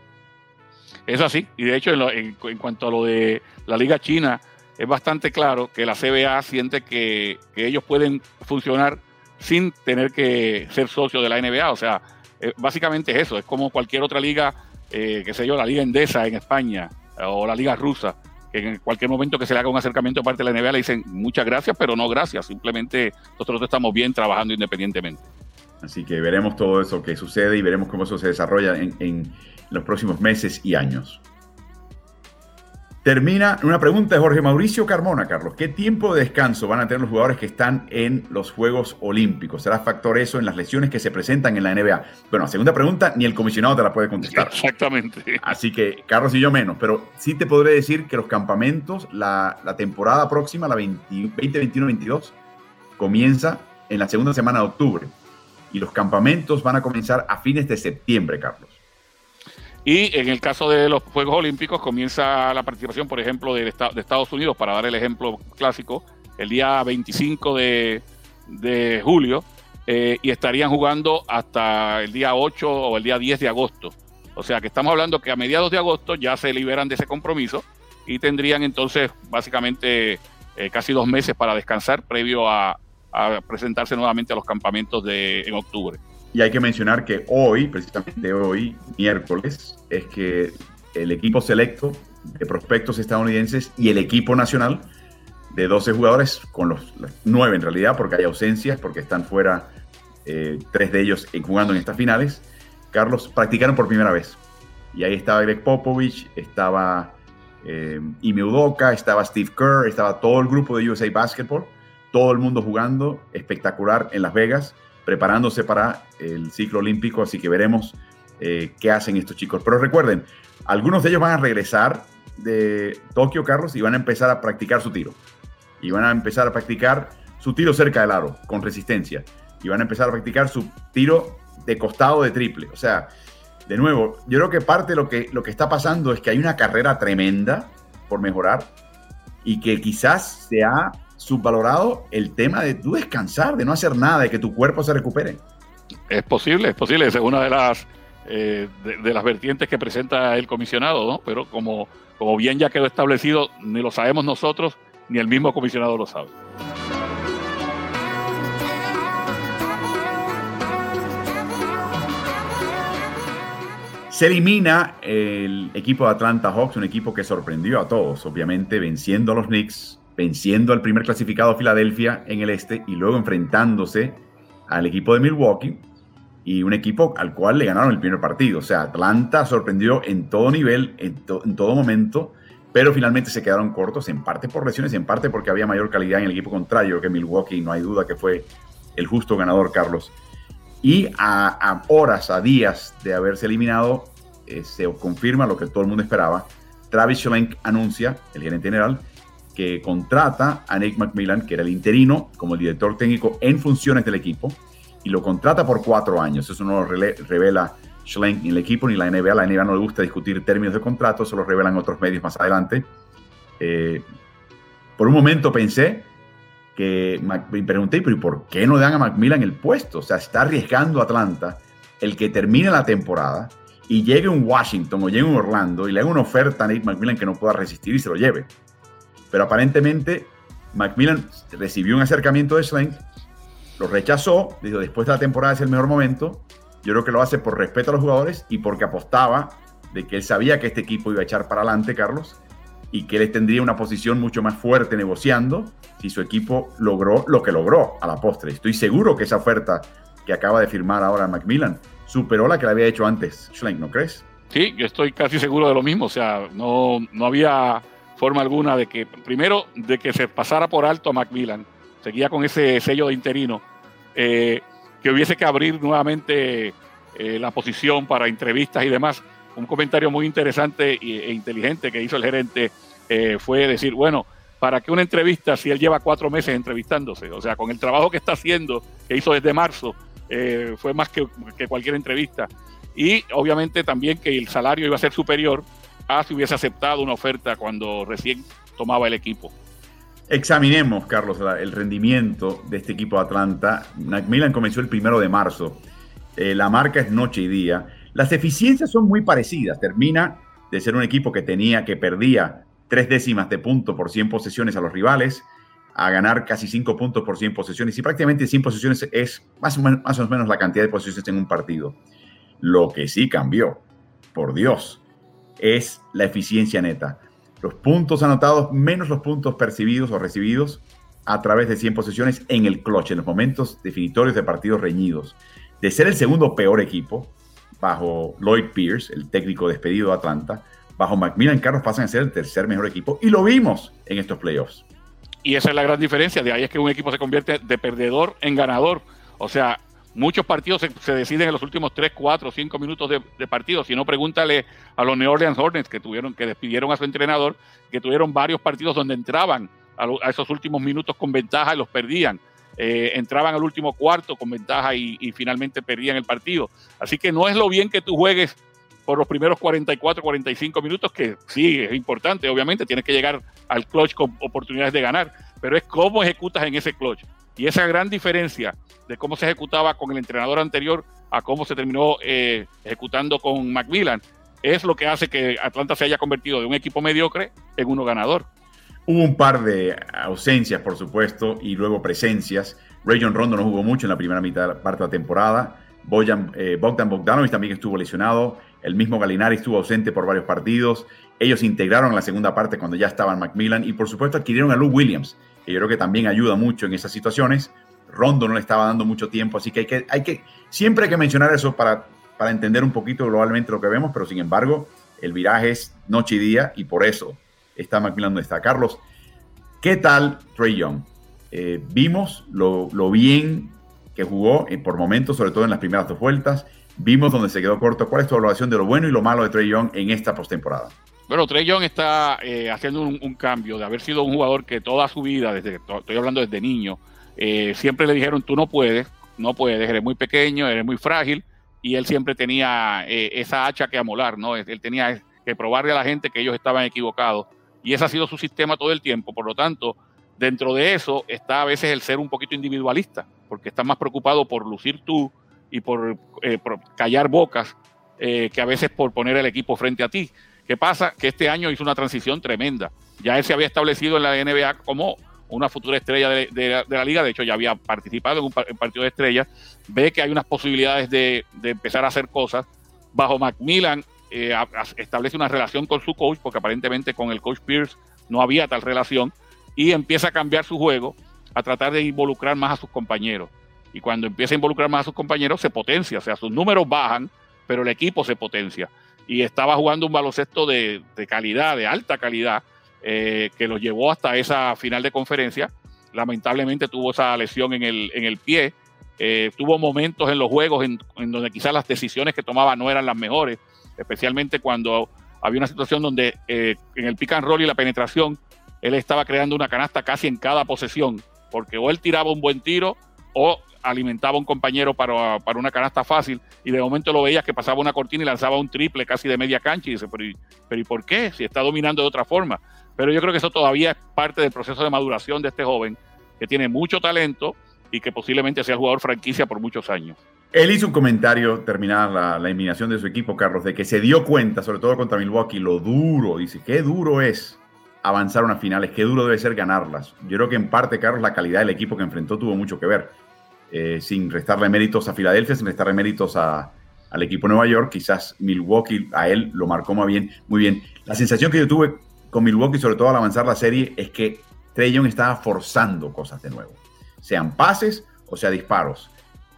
Es así, y de hecho en, cuanto a lo de la liga china, es bastante claro que la CBA siente que, ellos pueden funcionar sin tener que ser socios de la NBA. O sea, eh, básicamente es eso, es como cualquier otra liga, eh, qué sé yo, la liga endesa en España o la liga rusa, que en cualquier momento que se le haga un acercamiento de parte de la NBA le dicen muchas gracias, pero no gracias, simplemente nosotros estamos bien trabajando independientemente. Así que veremos todo eso que sucede y veremos cómo eso se desarrolla en los próximos meses y años. Termina una pregunta de Jorge Mauricio Carmona, Carlos. ¿Qué tiempo de descanso van a tener los jugadores que están en los Juegos Olímpicos? ¿Será factor eso en las lesiones que se presentan en la NBA? Bueno, segunda pregunta, ni el comisionado te la puede contestar. [laughs] Exactamente. Así que Carlos y yo menos, pero sí te podré decir que los campamentos, la, temporada próxima, la 2021-22, comienza en la segunda semana de octubre. Y los campamentos van a comenzar a fines de septiembre, Carlos. Y en el caso de los Juegos Olímpicos comienza la participación, por ejemplo, de, Estados Unidos, para dar el ejemplo clásico, el día 25 de, julio, eh, y estarían jugando hasta el día 8 o el día 10 de agosto. O sea que estamos hablando que a mediados de agosto ya se liberan de ese compromiso y tendrían entonces básicamente eh, casi dos meses para descansar previo a, presentarse nuevamente a los campamentos de, en octubre. Y hay que mencionar que hoy, precisamente hoy, miércoles, es que el equipo selecto de prospectos estadounidenses y el equipo nacional de 12 jugadores, con los, nueve en realidad, porque hay ausencias, porque están fuera eh, tres de ellos jugando en estas finales, Carlos, practicaron por primera vez. Y ahí estaba Greg Popovich, estaba eh, Ime estaba Steve Kerr, estaba todo el grupo de USA Basketball, todo el mundo jugando espectacular en Las Vegas preparándose para el ciclo olímpico, así que veremos eh, qué hacen estos chicos. Pero recuerden, algunos de ellos van a regresar de Tokio, Carlos, y van a empezar a practicar su tiro. Y van a empezar a practicar su tiro cerca del aro, con resistencia. Y van a empezar a practicar su tiro de costado de triple. O sea, de nuevo, yo creo que parte de lo que, lo que está pasando es que hay una carrera tremenda por mejorar y que quizás se ha subvalorado el tema de tú descansar, de no hacer nada, de que tu cuerpo se recupere. Es posible, es posible, es una de las eh, de, las vertientes que presenta el comisionado, ¿no? Pero como, como bien ya quedó establecido, ni lo sabemos nosotros, ni el mismo comisionado lo sabe. Se elimina el equipo de Atlanta Hawks, un equipo que sorprendió a todos, obviamente venciendo a los Knicks venciendo al primer clasificado Filadelfia en el este y luego enfrentándose al equipo de Milwaukee. y un equipo al cual le ganaron el primer partido. O sea, Atlanta sorprendió en todo nivel, en, todo momento, pero finalmente se quedaron cortos, en parte por lesiones, en parte porque había mayor calidad en el equipo contrario que Milwaukee, no hay duda que fue el justo ganador, Carlos. Y a, horas, a días de haberse eliminado, eh, se confirma lo que todo el mundo esperaba. Travis Schlenk anuncia, el gerente general, que contrata a Nick McMillan, que era el interino, como el director técnico en funciones del equipo, y lo contrata por cuatro años. Eso no lo revela Schlenk ni el equipo ni la NBA. La NBA no le gusta discutir términos de contrato, eso lo revelan otros medios más adelante. Eh, por un momento pensé que me pregunté, pero ¿y por qué no dan a Macmillan el puesto? O sea, está arriesgando Atlanta el que termine la temporada y llegue un Washington o llegue un Orlando y le haga una oferta a Nick McMillan que no pueda resistir y se lo lleve. Pero aparentemente Macmillan recibió un acercamiento de Schlenk, lo rechazó, dijo después de la temporada es el mejor momento. Yo creo que lo hace por respeto a los jugadores y porque apostaba de que él sabía que este equipo iba a echar para adelante, Carlos, y que él tendría una posición mucho más fuerte negociando si su equipo logró lo que logró a la postre. Estoy seguro que esa oferta que acaba de firmar ahora Macmillan superó la que le había hecho antes Schlenk, ¿no crees? Sí, yo estoy casi seguro de lo mismo. O sea, no, no había forma alguna de que, primero, de que se pasara por alto a Macmillan. Seguía con ese sello de interino. Eh, que hubiese que abrir nuevamente eh, la posición para entrevistas y demás un comentario muy interesante e inteligente que hizo el gerente eh, fue decir, bueno, ¿para qué una entrevista si él lleva cuatro meses entrevistándose? O sea, con el trabajo que está haciendo, que hizo desde marzo, fue más que, cualquier entrevista. Y obviamente también que el salario iba a ser superior a si hubiese aceptado una oferta cuando recién tomaba el equipo. Examinemos, Carlos, el rendimiento de este equipo de Atlanta. Macmillan comenzó el primero de marzo. Eh, la marca es noche y día. Las eficiencias son muy parecidas. Termina de ser un equipo que tenía, que perdía tres décimas de punto por 100 posesiones a los rivales, a ganar casi cinco puntos por 100 posesiones. Y prácticamente 100 posesiones es más o, menos, más o menos la cantidad de posesiones en un partido. Lo que sí cambió, por Dios, es la eficiencia neta. Los puntos anotados menos los puntos percibidos o recibidos a través de 100 posesiones en el clutch, en los momentos definitorios de partidos reñidos. De ser el segundo peor equipo, bajo Lloyd Pierce, el técnico despedido de Atlanta, bajo Macmillan Carlos pasan a ser el tercer mejor equipo y lo vimos en estos playoffs. Y esa es la gran diferencia, de ahí es que un equipo se convierte de perdedor en ganador. O sea, muchos partidos se, deciden en los últimos 3, 4, 5 minutos de, partido. Si no, pregúntale a los New Orleans Hornets que tuvieron, que despidieron a su entrenador, que tuvieron varios partidos donde entraban a esos últimos minutos con ventaja y los perdían. Eh, entraban al último cuarto con ventaja y, finalmente perdían el partido. Así que no es lo bien que tú juegues por los primeros 44, 45 minutos, que sí, es importante, obviamente, tienes que llegar al clutch con oportunidades de ganar, pero es cómo ejecutas en ese clutch. Y esa gran diferencia de cómo se ejecutaba con el entrenador anterior a cómo se terminó eh, ejecutando con Macmillan, es lo que hace que Atlanta se haya convertido de un equipo mediocre en uno ganador. Hubo un par de ausencias, por supuesto, y luego presencias. Rayon Rondo no jugó mucho en la primera mitad parte de la temporada. Eh, Bogdan Bogdanovic también estuvo lesionado. El mismo Galinari estuvo ausente por varios partidos. Ellos integraron la segunda parte cuando ya estaban Macmillan y por supuesto adquirieron a Lou Williams, que yo creo que también ayuda mucho en esas situaciones. Rondo no le estaba dando mucho tiempo, así que hay que, hay que siempre hay que mencionar eso para, para entender un poquito globalmente lo que vemos, pero sin embargo el viraje es noche y día y por eso está Macmillan donde está. Carlos, ¿qué tal Trey Young? Eh, vimos lo, bien que jugó eh, por momentos, sobre todo en las primeras dos vueltas. Vimos donde se quedó corto. ¿Cuál es tu evaluación de lo bueno y lo malo de Trey Young en esta postemporada? Bueno, Trey Young está eh, haciendo un, cambio de haber sido un jugador que toda su vida, desde estoy hablando desde niño, siempre le dijeron tú no puedes, no puedes, eres muy pequeño, eres muy frágil, y él siempre tenía esa hacha que amolar, ¿no? Él tenía que probarle a la gente que ellos estaban equivocados y ese ha sido su sistema todo el tiempo. Por lo tanto, dentro de eso está a veces el ser un poquito individualista, porque está más preocupado por lucir tú y por, eh, callar bocas eh, que a veces por poner el equipo frente a ti. ¿Qué pasa? Que este año hizo una transición tremenda. Ya él se había establecido en la NBA como una futura estrella de, la, liga, de hecho ya había participado en un partido de estrellas, ve que hay unas posibilidades de, de empezar a hacer cosas. Bajo Macmillan eh, establece una relación con su coach, porque aparentemente con el coach Pierce no había tal relación, y empieza a cambiar su juego, a tratar de involucrar más a sus compañeros. y cuando empieza a involucrar más a sus compañeros se potencia, o sea, sus números bajan, pero el equipo se potencia. Y estaba jugando un baloncesto de, calidad, de alta calidad, eh, que lo llevó hasta esa final de conferencia. Lamentablemente tuvo esa lesión en el, en el pie, eh, tuvo momentos en los juegos en, donde quizás las decisiones que tomaba no eran las mejores, especialmente cuando había una situación donde eh, en el pick and roll y la penetración él estaba creando una canasta casi en cada posesión, porque o él tiraba un buen tiro o alimentaba a un compañero para, una canasta fácil y de momento lo veías que pasaba una cortina y lanzaba un triple casi de media cancha y dice, pero ¿y, pero ¿y por qué? Si está dominando de otra forma. Pero yo creo que eso todavía es parte del proceso de maduración de este joven que tiene mucho talento y que posiblemente sea jugador franquicia por muchos años. Él hizo un comentario terminada la, la, eliminación de su equipo, Carlos, de que se dio cuenta, sobre todo contra Milwaukee, lo duro, dice, qué duro es avanzar a unas finales, qué duro debe ser ganarlas. Yo creo que en parte, Carlos, la calidad del equipo que enfrentó tuvo mucho que ver. Eh, sin restarle méritos a Filadelfia, sin restarle méritos a, al equipo de Nueva York, quizás Milwaukee a él lo marcó muy bien, muy bien. La sensación que yo tuve con Milwaukee, sobre todo al avanzar la serie, es que Trey Young estaba forzando cosas de nuevo, sean pases o sea disparos,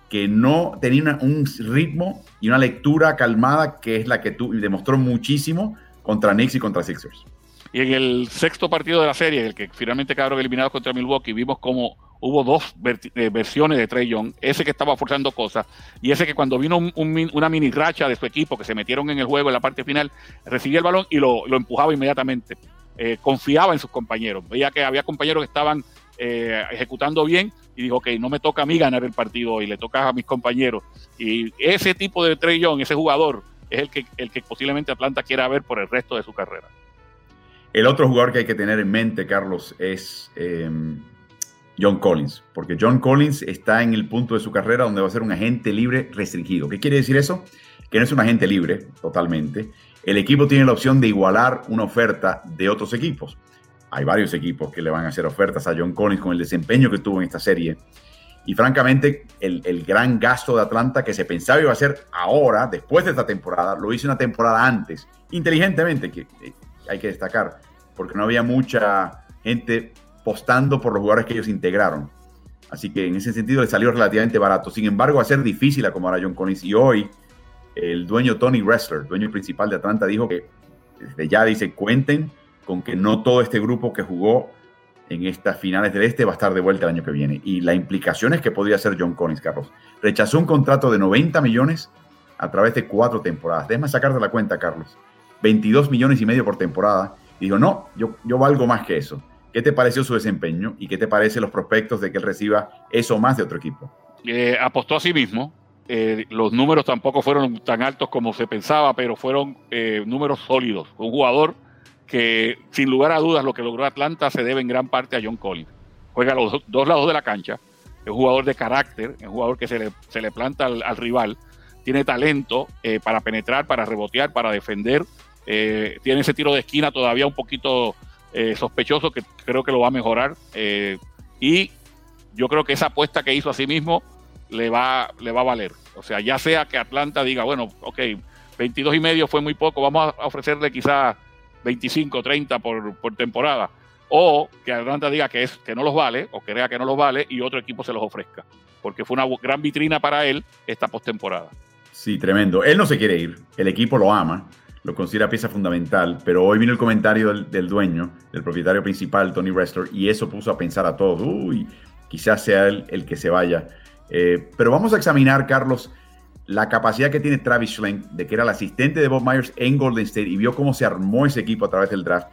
que no tenía un ritmo y una lectura calmada que es la que tú demostró muchísimo contra Knicks y contra Sixers. Y en el sexto partido de la serie, el que finalmente quedaron eliminados contra Milwaukee, vimos como hubo dos eh, versiones de Trey Young, ese que estaba forzando cosas y ese que cuando vino una mini racha de su equipo que se metieron en el juego en la parte final, recibía el balón y lo, empujaba inmediatamente. Eh, confiaba en sus compañeros, veía que había compañeros que estaban eh, ejecutando bien y dijo, ok, no me toca a mí ganar el partido y le toca a mis compañeros. Y ese tipo de Trey Young, ese jugador, es el que, el que posiblemente Atlanta quiera ver por el resto de su carrera. El otro jugador que hay que tener en mente, Carlos, es em, John Collins, porque John Collins está en el punto de su carrera donde va a ser un agente libre restringido. ¿Qué quiere decir eso? Que no es un agente libre totalmente. El equipo tiene la opción de igualar una oferta de otros equipos. Hay varios equipos que le van a hacer ofertas a John Collins con el desempeño que tuvo en esta serie. Y francamente, el, el, gran gasto de Atlanta que se pensaba iba a ser ahora, después de esta temporada, lo hizo una temporada antes, inteligentemente, que hay que destacar, porque no había mucha gente postando por los jugadores que ellos integraron. Así que en ese sentido le salió relativamente barato. Sin embargo, va a ser difícil acomodar a John Collins. Y hoy el dueño Tony Wrestler, dueño principal de Atlanta, dijo que desde ya dice, cuenten con que no todo este grupo que jugó en estas finales del Este va a estar de vuelta el año que viene. Y la implicación es que podría ser John Collins, Carlos. Rechazó un contrato de 90 millones a través de cuatro temporadas. Déjame sacarte la cuenta, Carlos. 22 millones y medio por temporada. Y dijo, no, yo, yo valgo más que eso. ¿Qué te pareció su desempeño y qué te parecen los prospectos de que él reciba eso más de otro equipo? Eh, apostó a sí mismo. Eh, los números tampoco fueron tan altos como se pensaba, pero fueron eh, números sólidos. Un jugador que, sin lugar a dudas, lo que logró Atlanta se debe en gran parte a John Collins. Juega a los dos lados de la cancha. Es un jugador de carácter, es un jugador que se le, se le planta al rival tiene talento para penetrar, para rebotear, para defender. Tiene ese tiro de esquina todavía un poquito eh, sospechoso que creo que lo va a mejorar. y yo creo que esa apuesta que hizo a sí mismo le va, le va a valer. O sea, ya sea que Atlanta diga, bueno, ok, 22 y medio fue muy poco, vamos a ofrecerle quizás 25, 30 por, por temporada. O que Atlanta diga que, es, que no los vale, o crea que no los vale, y otro equipo se los ofrezca. Porque fue una gran vitrina para él esta postemporada. Sí, tremendo. Él no se quiere ir, el equipo lo ama, lo considera pieza fundamental, pero hoy vino el comentario del, dueño, del propietario principal, Tony Wrestler, y eso puso a pensar a todos, uy, quizás sea él el que se vaya. Eh, pero vamos a examinar, Carlos, la capacidad que tiene Travis Schlenk, de que era el asistente de Bob Myers en Golden State y vio cómo se armó ese equipo a través del draft.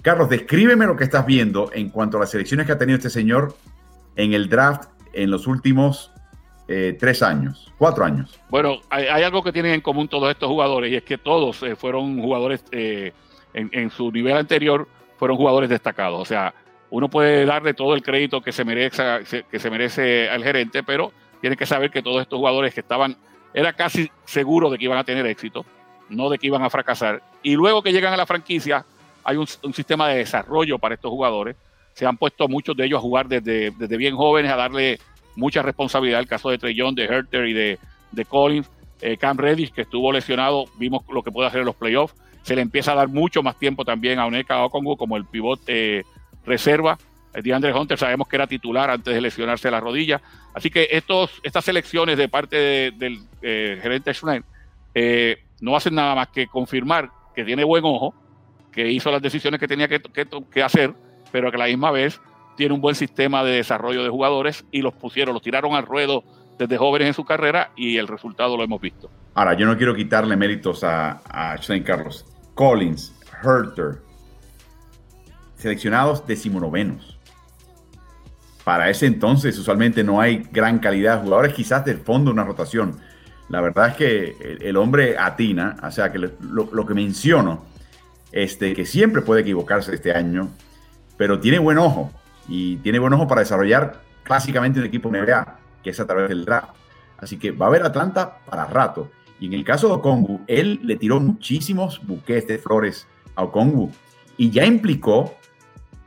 Carlos, descríbeme lo que estás viendo en cuanto a las selecciones que ha tenido este señor en el draft en los últimos eh, tres años, cuatro años. Bueno, hay, algo que tienen en común todos estos jugadores y es que todos eh, fueron jugadores eh, en, su nivel anterior, fueron jugadores destacados. O sea, uno puede darle todo el crédito que se merece, que se merece al gerente, pero tiene que saber que todos estos jugadores que estaban, era casi seguro de que iban a tener éxito, no de que iban a fracasar. Y luego que llegan a la franquicia, hay un, sistema de desarrollo para estos jugadores. Se han puesto muchos de ellos a jugar desde, desde bien jóvenes, a darle mucha responsabilidad. El caso de Trey de Herter y de, de Collins. Eh, Cam Reddish, que estuvo lesionado, vimos lo que puede hacer en los playoffs. Se le empieza a dar mucho más tiempo también a Oneka Okongu como el pivote eh, reserva. DeAndre Hunter sabemos que era titular antes de lesionarse la rodilla. Así que estos, estas selecciones de parte del gerente Schneid no hacen nada más que confirmar que tiene buen ojo, que hizo las decisiones que tenía que, que hacer, pero que a la misma vez tiene un buen sistema de desarrollo de jugadores y los pusieron, los tiraron al ruedo desde jóvenes en su carrera y el resultado lo hemos visto. Ahora, yo no quiero quitarle méritos a, a Carlos. Collins, Herter, seleccionados decimonovenos. Para ese entonces, usualmente no hay gran calidad de jugadores, quizás del fondo una rotación. La verdad es que el, hombre atina, o sea, que lo, que menciono, este, que siempre puede equivocarse este año, pero tiene buen ojo y tiene buen ojo para desarrollar clásicamente un equipo NBA, que es a través del draft. Así que va a haber Atlanta para rato. Y en el caso de Okongu, él le tiró muchísimos buques de flores a Okongu y ya implicó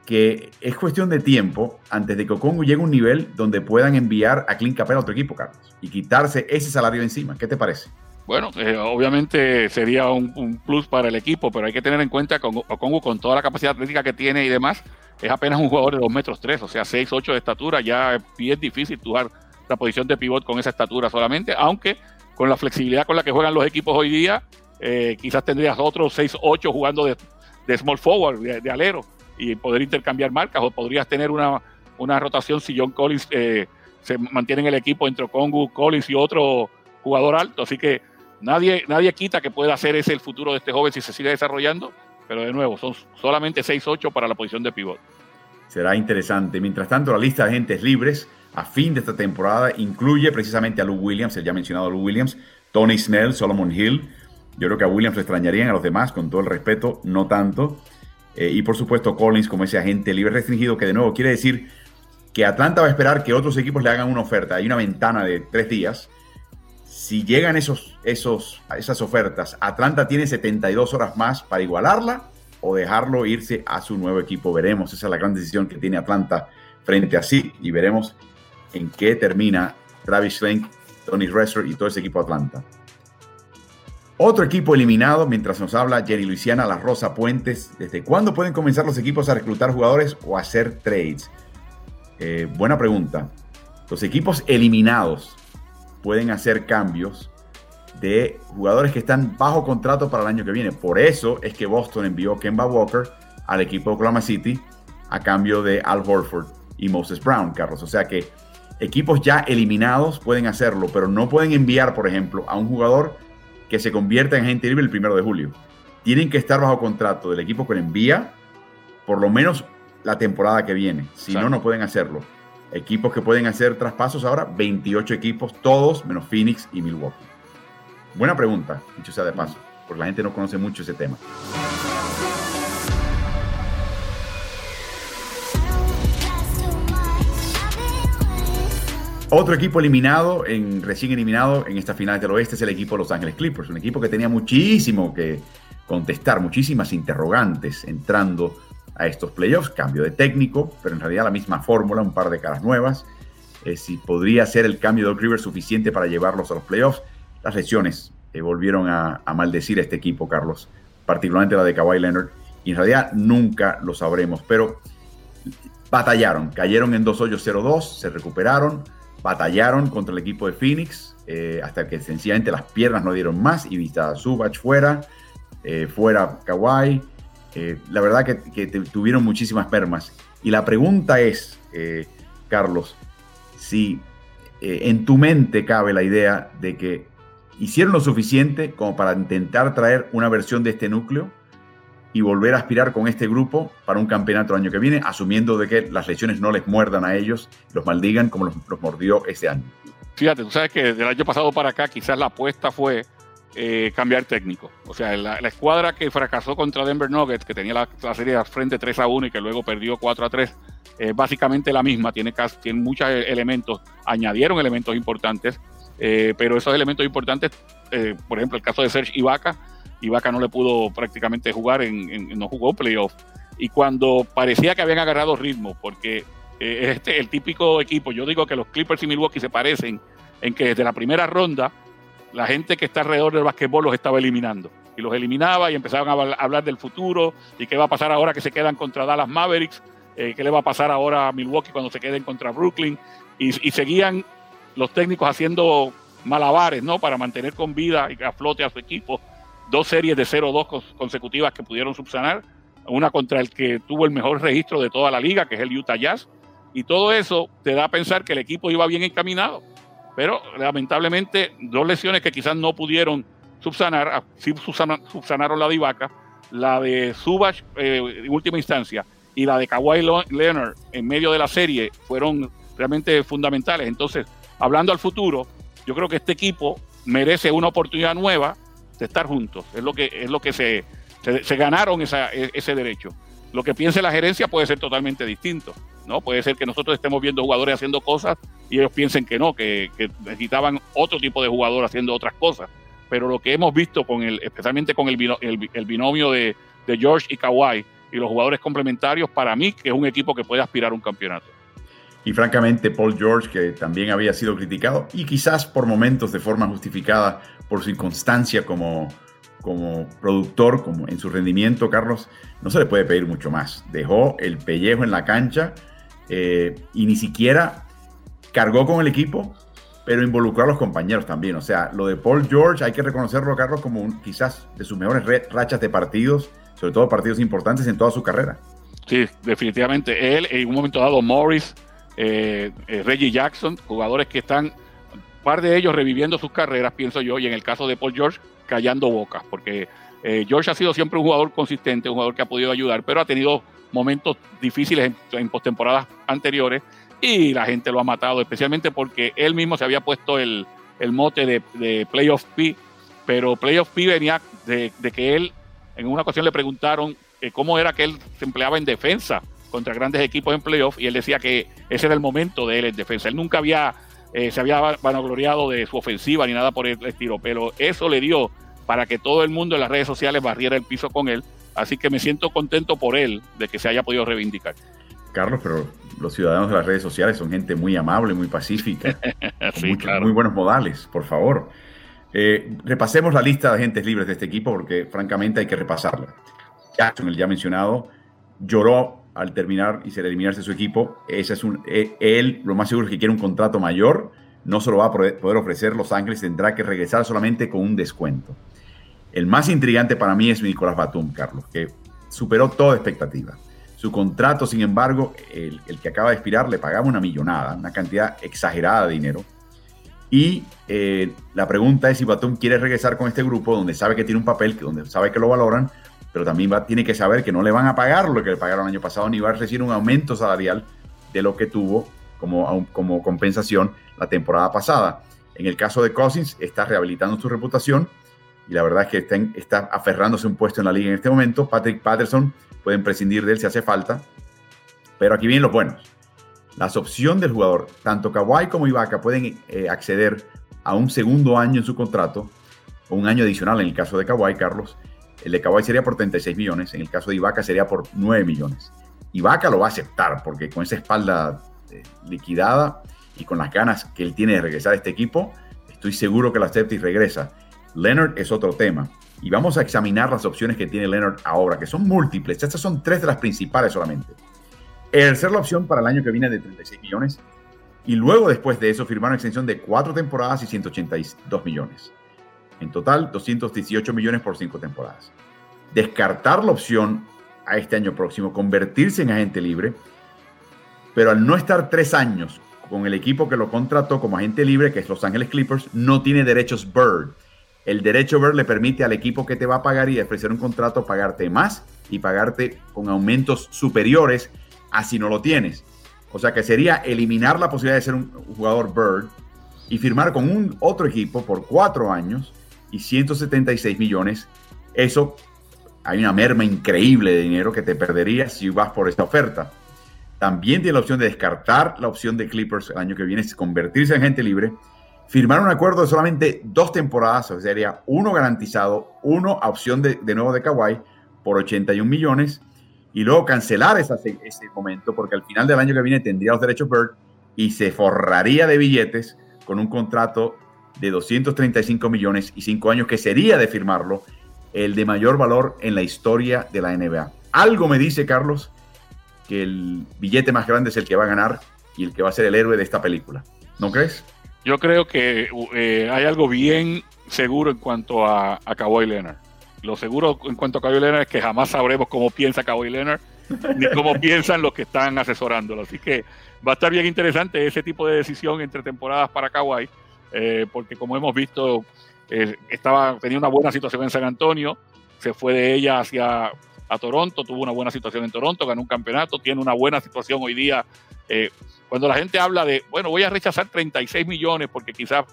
que es cuestión de tiempo antes de que Okongu llegue a un nivel donde puedan enviar a Clint Capela a otro equipo, Carlos, y quitarse ese salario encima. ¿Qué te parece? Bueno, eh, obviamente sería un, plus para el equipo, pero hay que tener en cuenta que Okongu, con toda la capacidad atlética que tiene y demás, es apenas un jugador de 2 metros 3, o sea, 6, 8 de estatura, ya es difícil jugar la posición de pivot con esa estatura solamente, aunque con la flexibilidad con la que juegan los equipos hoy día, eh, quizás tendrías otros 6, 8 jugando de, small forward, de, alero, y poder intercambiar marcas, o podrías tener una, una rotación si John Collins eh, se mantiene en el equipo entre Kongu, Collins y otro jugador alto, así que nadie, nadie quita que pueda ser ese el futuro de este joven si se sigue desarrollando, pero de nuevo, son solamente 6-8 para la posición de pivot. Será interesante. Mientras tanto, la lista de agentes libres a fin de esta temporada incluye precisamente a Lou Williams, el ya mencionado Lou Williams, Tony Snell, Solomon Hill. Yo creo que a Williams le extrañarían a los demás, con todo el respeto, no tanto. Eh, y por supuesto Collins como ese agente libre restringido, que de nuevo quiere decir que Atlanta va a esperar que otros equipos le hagan una oferta. Hay una ventana de tres días. Si llegan esos, esos, esas ofertas, Atlanta tiene 72 horas más para igualarla o dejarlo irse a su nuevo equipo. Veremos, esa es la gran decisión que tiene Atlanta frente a sí y veremos en qué termina Travis Schlenk, Tony Resser y todo ese equipo Atlanta. Otro equipo eliminado, mientras nos habla Jenny Luisiana, La Rosa Puentes. ¿Desde cuándo pueden comenzar los equipos a reclutar jugadores o hacer trades? Eh, buena pregunta. Los equipos eliminados pueden hacer cambios de jugadores que están bajo contrato para el año que viene. Por eso es que Boston envió Kemba Walker al equipo de Oklahoma City a cambio de Al Horford y Moses Brown, Carlos. O sea que equipos ya eliminados pueden hacerlo, pero no pueden enviar, por ejemplo, a un jugador que se convierta en agente libre el primero de julio. Tienen que estar bajo contrato del equipo que le envía por lo menos la temporada que viene. Si no, no pueden hacerlo. Equipos que pueden hacer traspasos ahora, 28 equipos, todos menos Phoenix y Milwaukee. Buena pregunta, dicho sea de paso, porque la gente no conoce mucho ese tema. Otro equipo eliminado, recién eliminado en esta final del oeste es el equipo de Los Ángeles Clippers, un equipo que tenía muchísimo que contestar, muchísimas interrogantes entrando a estos playoffs, cambio de técnico, pero en realidad la misma fórmula, un par de caras nuevas, eh, si podría ser el cambio de Clippers suficiente para llevarlos a los playoffs, las lesiones eh, volvieron a, maldecir a este equipo, Carlos, particularmente la de Kawhi Leonard, y en realidad nunca lo sabremos, pero batallaron, cayeron en dos hoyos 0-2, se recuperaron, batallaron contra el equipo de Phoenix, eh, hasta que sencillamente las piernas no dieron más, y vista Subach fuera, fuera Kawhi, la verdad que, tuvieron muchísimas permas. Y la pregunta es, Carlos, si en tu mente cabe la idea de que hicieron lo suficiente como para intentar traer una versión de este núcleo y volver a aspirar con este grupo para un campeonato el año que viene, asumiendo de que las lesiones no les muerdan a ellos, los maldigan como los, mordió este año. Fíjate, tú sabes que del año pasado para acá quizás la apuesta fue eh, cambiar técnico. O sea, la, escuadra que fracasó contra Denver Nuggets, que tenía la, serie de frente 3 a 1 y que luego perdió 4 a 3, es básicamente la misma, tiene, tiene muchos elementos, añadieron elementos importantes eh, pero esos elementos importantes, eh, por ejemplo, el caso de Serge Ibaka, Ibaka no le pudo prácticamente jugar, en, no jugó playoff. Y cuando parecía que habían agarrado ritmo, porque este el típico equipo, yo digo que los Clippers y Milwaukee se parecen en que desde la primera ronda la gente que está alrededor del basquetbol los estaba eliminando. Y los eliminaba y empezaban a hablar del futuro y qué va a pasar ahora que se quedan contra Dallas Mavericks eh, qué le va a pasar ahora a Milwaukee cuando se queden contra Brooklyn, y, seguían los técnicos haciendo malabares, ¿no? Para mantener con vida y a flote a su equipo. Dos series de 0-2 consecutivas que pudieron subsanar, una contra el que tuvo el mejor registro de toda la liga, que es el Utah Jazz, y todo eso te da a pensar que el equipo iba bien encaminado. Pero lamentablemente, dos lesiones que quizás no pudieron subsanar, ah, sí subsanaron la de Ibaka, la de Subach eh, en última instancia y la de Kawhi Leonard en medio de la serie fueron realmente fundamentales. Entonces, hablando al futuro, yo creo que este equipo merece una oportunidad nueva de estar juntos. Es lo que, es lo que se, se, ganaron esa, e, ese derecho. Lo que piense la gerencia puede ser totalmente distinto. ¿No? Puede ser que nosotros estemos viendo jugadores haciendo cosas y ellos piensen que no, que, necesitaban otro tipo de jugador haciendo otras cosas. Pero lo que hemos visto, con el, especialmente con el, binomio de, de George y Kawhi y los jugadores complementarios, para mí que es un equipo que puede aspirar a un campeonato. Y francamente, Paul George, que también había sido criticado y quizás por momentos de forma justificada por su inconstancia como, como productor, como en su rendimiento, Carlos, no se le puede pedir mucho más. Dejó el pellejo en la cancha eh, y ni siquiera cargó con el equipo, pero involucró a los compañeros también. O sea, lo de Paul George hay que reconocerlo, Carlos, como quizás de sus mejores rachas de partidos, sobre todo partidos importantes en toda su carrera. Sí, definitivamente. Él, en un momento dado, Morris, eh, eh, Reggie Jackson, jugadores que están, un par de ellos reviviendo sus carreras, pienso yo, y en el caso de Paul George, callando bocas, porque George ha sido siempre un jugador consistente, un jugador que ha podido ayudar, pero ha tenido momentos difíciles en, postemporadas anteriores y la gente lo ha matado, especialmente porque él mismo se había puesto el, mote de, Playoff P, pero Playoff P venía de, que él, en una ocasión le preguntaron cómo era que él se empleaba en defensa contra grandes equipos en playoff y él decía que ese era el momento de él en defensa. Él nunca había, eh, se había vanagloriado de su ofensiva ni nada por el estilo, pero eso le dio para que todo el mundo en las redes sociales barriera el piso con él. Así que me siento contento por él de que se haya podido reivindicar. Carlos, pero los ciudadanos de las redes sociales son gente muy amable, muy pacífica, [laughs] muy buenos modales, por favor. Eh, repasemos la lista de agentes libres de este equipo porque francamente hay que repasarla. Jackson, el ya mencionado, lloró al terminar y ser eliminarse su equipo, ese es un, e, él lo más seguro es que quiere un contrato mayor, no se lo va a poder ofrecer, Los Ángeles tendrá que regresar solamente con un descuento. El más intrigante para mí es Nicolás Batum, Carlos, que superó toda expectativa. Su contrato, sin embargo, el, que acaba de expirar, le pagaba una millonada, una cantidad exagerada de dinero. Y eh, la pregunta es si Batum quiere regresar con este grupo donde sabe que tiene un papel, donde sabe que lo valoran, pero también tiene que saber que no le van a pagar lo que le pagaron el año pasado, ni va a recibir un aumento salarial de lo que tuvo como, como compensación la temporada pasada. En el caso de Cousins, está rehabilitando su reputación y la verdad es que está, está aferrándose un puesto en la liga en este momento. Patrick Patterson pueden prescindir de él si hace falta. Pero aquí vienen los buenos. Las opciones del jugador, tanto Kawhi como Ibaka, pueden eh, acceder a un segundo año en su contrato, o un año adicional en el caso de Kawhi, Carlos, el de Kawhi sería por 36 millones, en el caso de Ibaka sería por 9 millones. Ibaka lo va a aceptar porque con esa espalda eh, liquidada y con las ganas que él tiene de regresar a este equipo, estoy seguro que lo acepta y regresa. Leonard es otro tema. Y vamos a examinar las opciones que tiene Leonard ahora, que son múltiples. Estas son tres de las principales solamente. Ejercer la opción para el año que viene de 36 millones y luego después de eso firmar una extensión de cuatro temporadas y 182 millones. En total, 218 millones por cinco temporadas. Descartar la opción a este año próximo, convertirse en agente libre, pero al no estar tres años con el equipo que lo contrató como agente libre, que es Los Ángeles Clippers, no tiene derechos Bird. El derecho Bird le permite al equipo que te va a pagar y ofrecer un contrato pagarte más y pagarte con aumentos superiores a si no lo tienes. O sea que sería eliminar la posibilidad de ser un jugador Bird y firmar con un otro equipo por cuatro años y 176 millones. Eso hay una merma increíble de dinero que te perderías si vas por esta oferta. También tiene la opción de descartar la opción de Clippers el año que viene, convertirse en gente libre, firmar un acuerdo de solamente dos temporadas, o sea, sería uno garantizado, uno a opción de, nuevo de Kawhi por 81 millones, y luego cancelar ese momento, porque al final del año que viene tendría los derechos Bird y se forraría de billetes con un contrato de 235 millones y 5 años, que sería de firmarlo, el de mayor valor en la historia de la NBA. Algo me dice, Carlos, que el billete más grande es el que va a ganar y el que va a ser el héroe de esta película. ¿No crees? Yo creo que eh, hay algo bien seguro en cuanto a, a Kawhi Leonard. Lo seguro en cuanto a Kawhi Leonard es que jamás sabremos cómo piensa Kawhi Leonard [laughs] ni cómo piensan los que están asesorándolo. Así que va a estar bien interesante ese tipo de decisión entre temporadas para Kawhi, eh, porque como hemos visto, eh, estaba, tenía una buena situación en San Antonio, se fue de ella hacia a Toronto, tuvo una buena situación en Toronto, ganó un campeonato, tiene una buena situación hoy día. Eh, cuando la gente habla de, bueno, voy a rechazar 36 millones porque quizás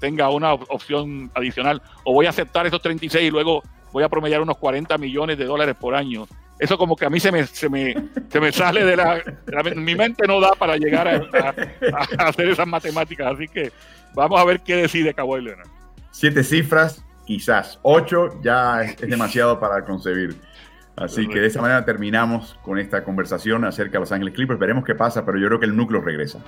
tenga una opción adicional, o voy a aceptar esos 36 y luego voy a promediar unos 40 millones de dólares por año. Eso como que a mí se me, se me, se me sale de la, Mi mente no da para llegar a, hacer esas matemáticas, así que vamos a ver qué decide Kawhi Leonard. Siete cifras, quizás. Ocho ya es demasiado para concebir. Así que de esa manera terminamos con esta conversación acerca de Los Ángeles Clippers. Veremos qué pasa, pero yo creo que el núcleo regresa.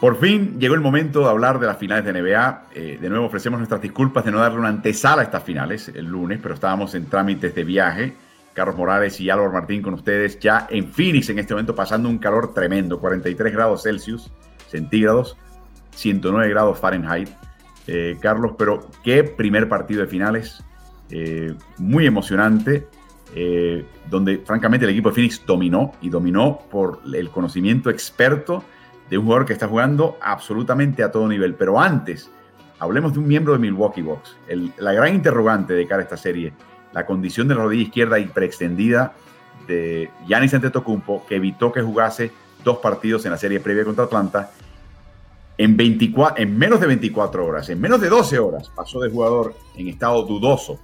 Por fin llegó el momento de hablar de las finales de NBA. Eh, de nuevo ofrecemos nuestras disculpas de no darle una antesala a estas finales el lunes, pero estábamos en trámites de viaje. Carlos Morales y Álvaro Martín con ustedes ya en Phoenix en este momento pasando un calor tremendo, 43 grados Celsius centígrados 109 grados Fahrenheit. Eh, Carlos, pero qué primer partido de finales, eh, muy emocionante, eh, donde francamente el equipo de Phoenix dominó y dominó por el conocimiento experto de un jugador que está jugando absolutamente a todo nivel. Pero antes, hablemos de un miembro de Milwaukee Bucks. la gran interrogante de cara a esta serie, la condición de la rodilla izquierda hiperextendida de Giannis Antetokounmpo, que evitó que jugase dos partidos en la serie previa contra Atlanta en, 24, en menos de 24 horas, en menos de 12 horas, pasó de jugador en estado dudoso,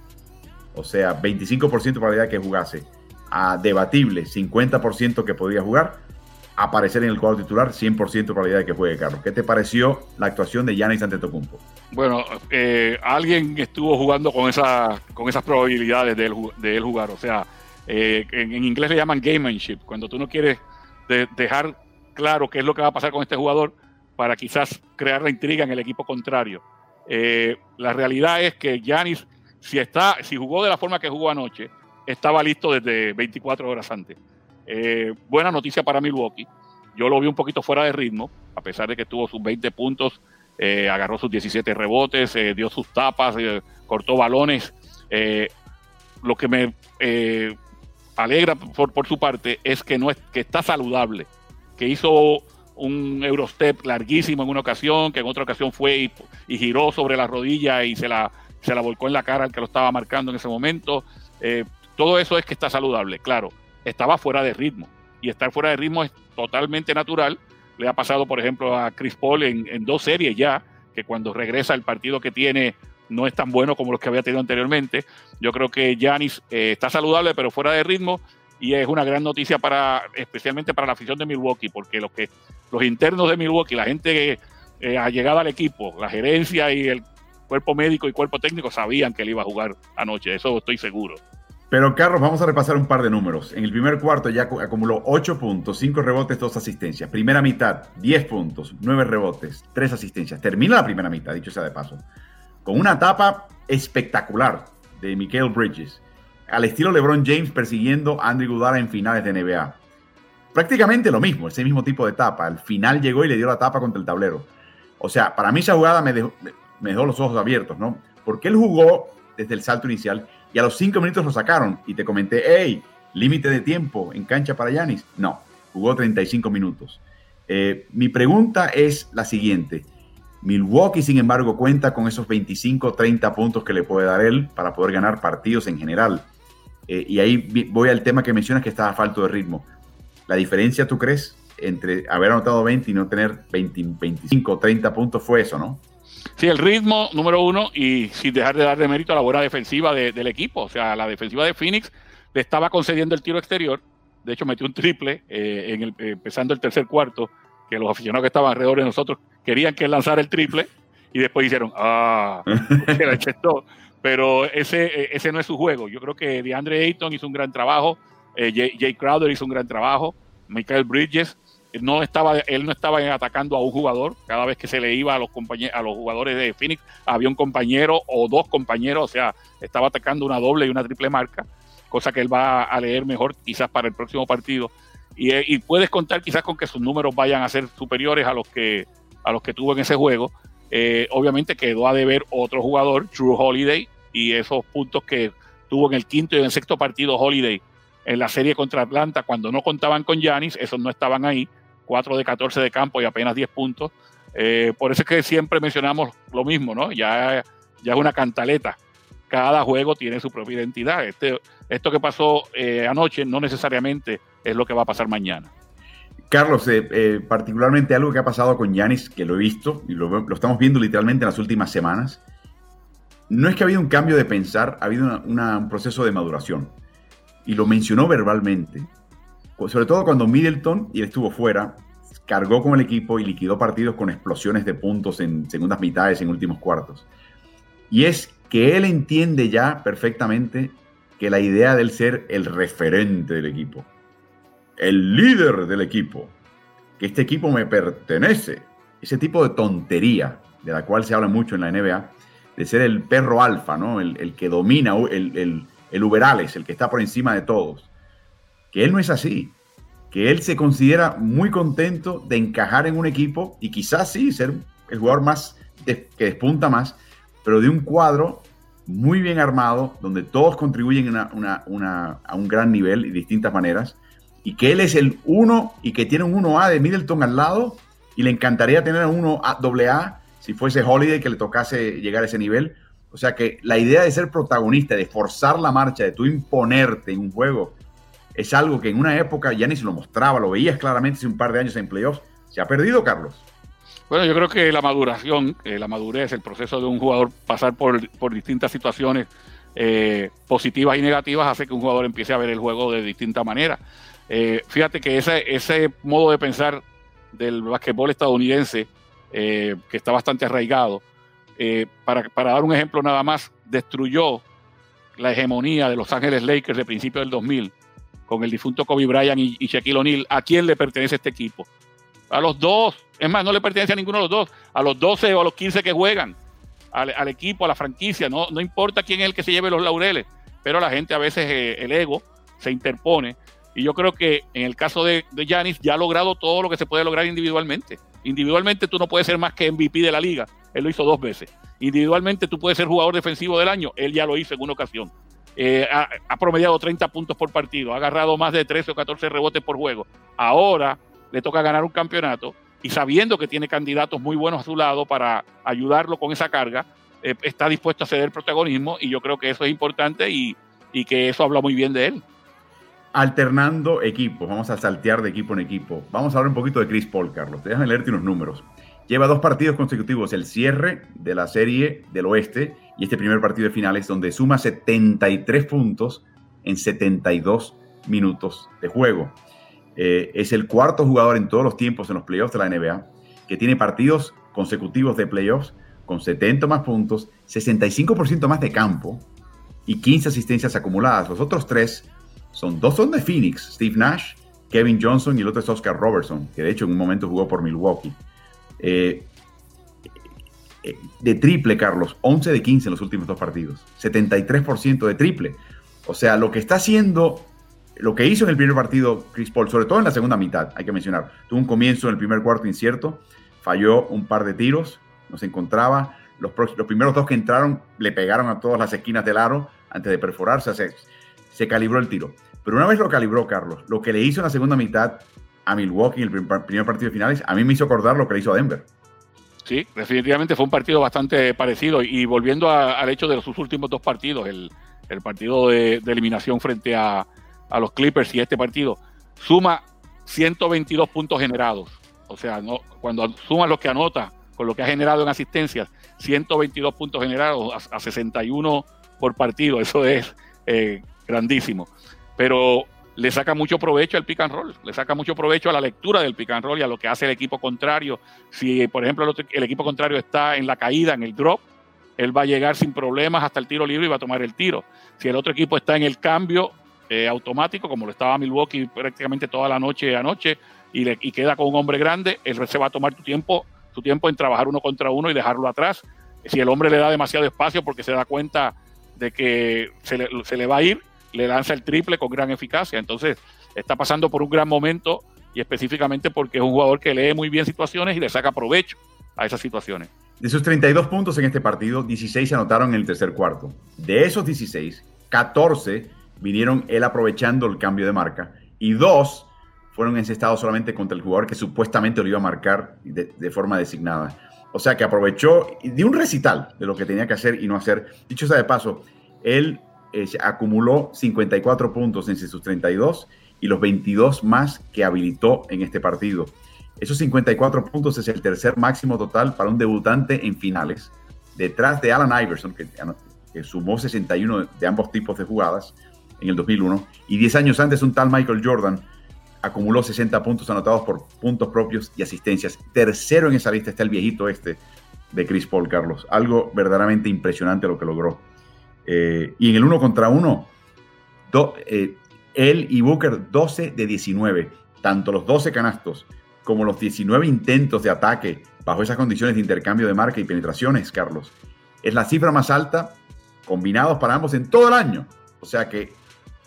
o sea, 25% de probabilidad que jugase, a debatible, 50% que podía jugar, aparecer en el cuadro titular, 100% de probabilidad de que juegue Carlos. ¿Qué te pareció la actuación de Giannis Antetokounmpo? Bueno, eh, alguien estuvo jugando con, esa, con esas probabilidades de él, jugar, o sea, eh, en, inglés le llaman gamemanship, cuando tú no quieres dejar claro qué es lo que va a pasar con este jugador, para quizás crear la intriga en el equipo contrario. Eh, la realidad es que Yanis, si, está, si jugó de la forma que jugó anoche, estaba listo desde 24 horas antes. Eh, buena noticia para Milwaukee. Yo lo vi un poquito fuera de ritmo, a pesar de que tuvo sus 20 puntos, eh, agarró sus 17 rebotes, dio sus tapas, cortó balones. lo que me alegra por, por, su parte es que, no es que está saludable, que hizo un Eurostep larguísimo en una ocasión, que en otra ocasión fue y, giró sobre la rodilla y se la, se la volcó en la cara al que lo estaba marcando en ese momento. Eh, todo eso es que está saludable, claro, estaba fuera de ritmo y estar fuera de ritmo es totalmente natural. Le ha pasado, por ejemplo, a Chris Paul en, dos series ya, que cuando regresa el partido que tiene no es tan bueno como los que había tenido anteriormente. Yo creo que Yanis eh, está saludable, pero fuera de ritmo y es una gran noticia para especialmente para la afición de Milwaukee porque los que los internos de Milwaukee la gente que eh, ha llegado al equipo la gerencia y el cuerpo médico y cuerpo técnico sabían que él iba a jugar anoche eso estoy seguro. Pero Carlos vamos a repasar un par de números. En el primer cuarto ya acumuló 8 puntos 5 rebotes 2 asistencias. Primera mitad 10 puntos 9 rebotes 3 asistencias. Termina la primera mitad dicho sea de paso con una tapa espectacular de Michael Bridges al estilo LeBron James persiguiendo a Andrew Gudara en finales de NBA. Prácticamente lo mismo, ese mismo tipo de tapa. Al final llegó y le dio la tapa contra el tablero. O sea, para mí esa jugada me dejó, me dejó los ojos abiertos, ¿no? Porque él jugó desde el salto inicial y a los cinco minutos lo sacaron y te comenté, hey, límite de tiempo en cancha para Yanis. No, jugó 35 minutos. Eh, mi pregunta es la siguiente. Milwaukee, sin embargo, cuenta con esos 25, 30 puntos que le puede dar él para poder ganar partidos en general. Eh, y ahí voy al tema que mencionas que está a falto de ritmo. La diferencia, ¿tú crees, entre haber anotado 20 y no tener 20, 25, 30 puntos fue eso, ¿no? Sí, el ritmo, número uno, y sin dejar de dar de mérito a la buena defensiva del equipo. O sea, la defensiva de Phoenix le estaba concediendo el tiro exterior. De hecho, metió un triple eh, en el, empezando el tercer cuarto, que los aficionados que estaban alrededor de nosotros querían que él lanzara el triple, y después hicieron, ah, se la [laughs] pero ese, eh, ese no es su juego. Yo creo que DeAndre Ayton hizo un gran trabajo, eh, Jay, Crowder hizo un gran trabajo, Michael Bridges, no estaba, él no estaba atacando a un jugador. Cada vez que se le iba a los compañeros, a los jugadores de Phoenix, había un compañero o dos compañeros, o sea, estaba atacando una doble y una triple marca, cosa que él va a leer mejor quizás para el próximo partido. Y, puedes contar quizás con que sus números vayan a ser superiores a los que, a los que tuvo en ese juego. Eh, obviamente quedó a deber otro jugador, True Holiday, y esos puntos que tuvo en el quinto y en el sexto partido Holiday en la serie contra Atlanta, cuando no contaban con Yanis, esos no estaban ahí. 4 de 14 de campo y apenas 10 puntos. Eh, por eso es que siempre mencionamos lo mismo, ¿no? Ya, ya es una cantaleta. Cada juego tiene su propia identidad. Este, esto que pasó eh, anoche no necesariamente es lo que va a pasar mañana. Carlos, eh, particularmente algo que ha pasado con Yanis, que lo he visto y lo, estamos viendo literalmente en las últimas semanas, no es que ha habido un cambio de pensar, ha habido un proceso de maduración. Y lo mencionó verbalmente sobre todo cuando Middleton, y él estuvo fuera, cargó con el equipo y liquidó partidos con explosiones de puntos en segundas mitades, en últimos cuartos. Y es que él entiende ya perfectamente que la idea de él ser el referente del equipo, el líder del equipo, que este equipo me pertenece, ese tipo de tontería de la cual se habla mucho en la NBA, de ser el perro alfa, ¿no? el, que domina, el, el, el Uberales, el que está por encima de todos. Que él no es así, que él se considera muy contento de encajar en un equipo y quizás sí ser el jugador más que despunta más, pero de un cuadro muy bien armado, donde todos contribuyen a un gran nivel y distintas maneras, y que él es el uno y que tiene un 1A de Middleton al lado, y le encantaría tener un 1 AA si fuese Holiday que le tocase llegar a ese nivel. O sea que la idea de ser protagonista, de forzar la marcha, de tú imponerte en un juego, es algo que en una época ya ni se lo mostraba, lo veías claramente hace un par de años en playoffs. Se ha perdido, Carlos. Bueno, yo creo que la maduración, la madurez, el proceso de un jugador pasar por, distintas situaciones eh, positivas y negativas hace que un jugador empiece a ver el juego de distinta manera. Eh, fíjate que ese, modo de pensar del basquetbol estadounidense, eh, que está bastante arraigado, para, para, dar un ejemplo nada más, destruyó la hegemonía de Los Ángeles Lakers de principios del 2000 con el difunto Kobe Bryant y, Shaquille O'Neal, ¿a quién le pertenece este equipo? A los dos, es más, no le pertenece a ninguno de los dos, a los 12 o a los 15 que juegan, al, equipo, a la franquicia, no, no importa quién es el que se lleve los laureles, pero la gente a veces eh, el ego se interpone. Y yo creo que en el caso de Yanis ya ha logrado todo lo que se puede lograr individualmente. Individualmente tú no puedes ser más que MVP de la liga. Él lo hizo dos veces. Individualmente tú puedes ser jugador defensivo del año. Él ya lo hizo en una ocasión. Eh, ha, promediado 30 puntos por partido, ha agarrado más de 13 o 14 rebotes por juego. Ahora le toca ganar un campeonato y sabiendo que tiene candidatos muy buenos a su lado para ayudarlo con esa carga, eh, está dispuesto a ceder protagonismo y yo creo que eso es importante y, y que eso habla muy bien de él. Alternando equipos, vamos a saltear de equipo en equipo. Vamos a hablar un poquito de Chris Paul, Carlos. Déjame leerte unos números. Lleva dos partidos consecutivos, el cierre de la serie del oeste y este primer partido de finales donde suma 73 puntos en 72 minutos de juego. Eh, es el cuarto jugador en todos los tiempos en los playoffs de la NBA que tiene partidos consecutivos de playoffs con 70 más puntos, 65% más de campo y 15 asistencias acumuladas. Los otros tres son dos son de Phoenix, Steve Nash, Kevin Johnson y el otro es Oscar Robertson, que de hecho en un momento jugó por Milwaukee. Eh, eh, de triple, Carlos, 11 de 15 en los últimos dos partidos, 73% de triple. O sea, lo que está haciendo, lo que hizo en el primer partido Chris Paul, sobre todo en la segunda mitad, hay que mencionar, tuvo un comienzo en el primer cuarto incierto, falló un par de tiros, no se encontraba, los, los primeros dos que entraron le pegaron a todas las esquinas del aro antes de perforarse, se, se calibró el tiro. Pero una vez lo calibró, Carlos, lo que le hizo en la segunda mitad a Milwaukee en el primer partido de finales, a mí me hizo acordar lo que le hizo a Denver. Sí, definitivamente fue un partido bastante parecido. Y volviendo al hecho de sus últimos dos partidos, el, partido de, eliminación frente a, los Clippers y este partido, suma 122 puntos generados. O sea, no, cuando suma lo que anota con lo que ha generado en asistencias, 122 puntos generados a, 61 por partido, eso es eh, grandísimo. Pero le saca mucho provecho al pick and roll, le saca mucho provecho a la lectura del pick and roll y a lo que hace el equipo contrario. Si, por ejemplo, el, equipo contrario está en la caída, en el drop, él va a llegar sin problemas hasta el tiro libre y va a tomar el tiro. Si el otro equipo está en el cambio eh, automático, como lo estaba Milwaukee prácticamente toda la noche anoche, y, le, y queda con un hombre grande, él se va a tomar tu tiempo, su tiempo en trabajar uno contra uno y dejarlo atrás. Si el hombre le da demasiado espacio porque se da cuenta de que se le va a ir, le lanza el triple con gran eficacia. Entonces, está pasando por un gran momento y específicamente porque es un jugador que lee muy bien situaciones y le saca provecho a esas situaciones. De sus 32 puntos en este partido, 16 se anotaron en el tercer cuarto. De esos 16, 14 vinieron él aprovechando el cambio de marca y dos fueron encestados solamente contra el jugador que supuestamente lo iba a marcar de, forma designada. O sea que aprovechó de un recital de lo que tenía que hacer y no hacer. Dicho sea de paso, él eh, acumuló 54 puntos en sus 32 y los 22 más que habilitó en este partido. Esos 54 puntos es el tercer máximo total para un debutante en finales, detrás de Alan Iverson, que, que sumó 61 de ambos tipos de jugadas en el 2001, y 10 años antes un tal Michael Jordan acumuló 60 puntos anotados por puntos propios y asistencias. Tercero en esa lista está el viejito este de Chris Paul, Carlos. Algo verdaderamente impresionante lo que logró. Eh, y en el uno contra uno, eh, él y Booker 12 de 19, tanto los 12 canastos como los 19 intentos de ataque bajo esas condiciones de intercambio de marca y penetraciones, Carlos. Es la cifra más alta combinados para ambos en todo el año. O sea que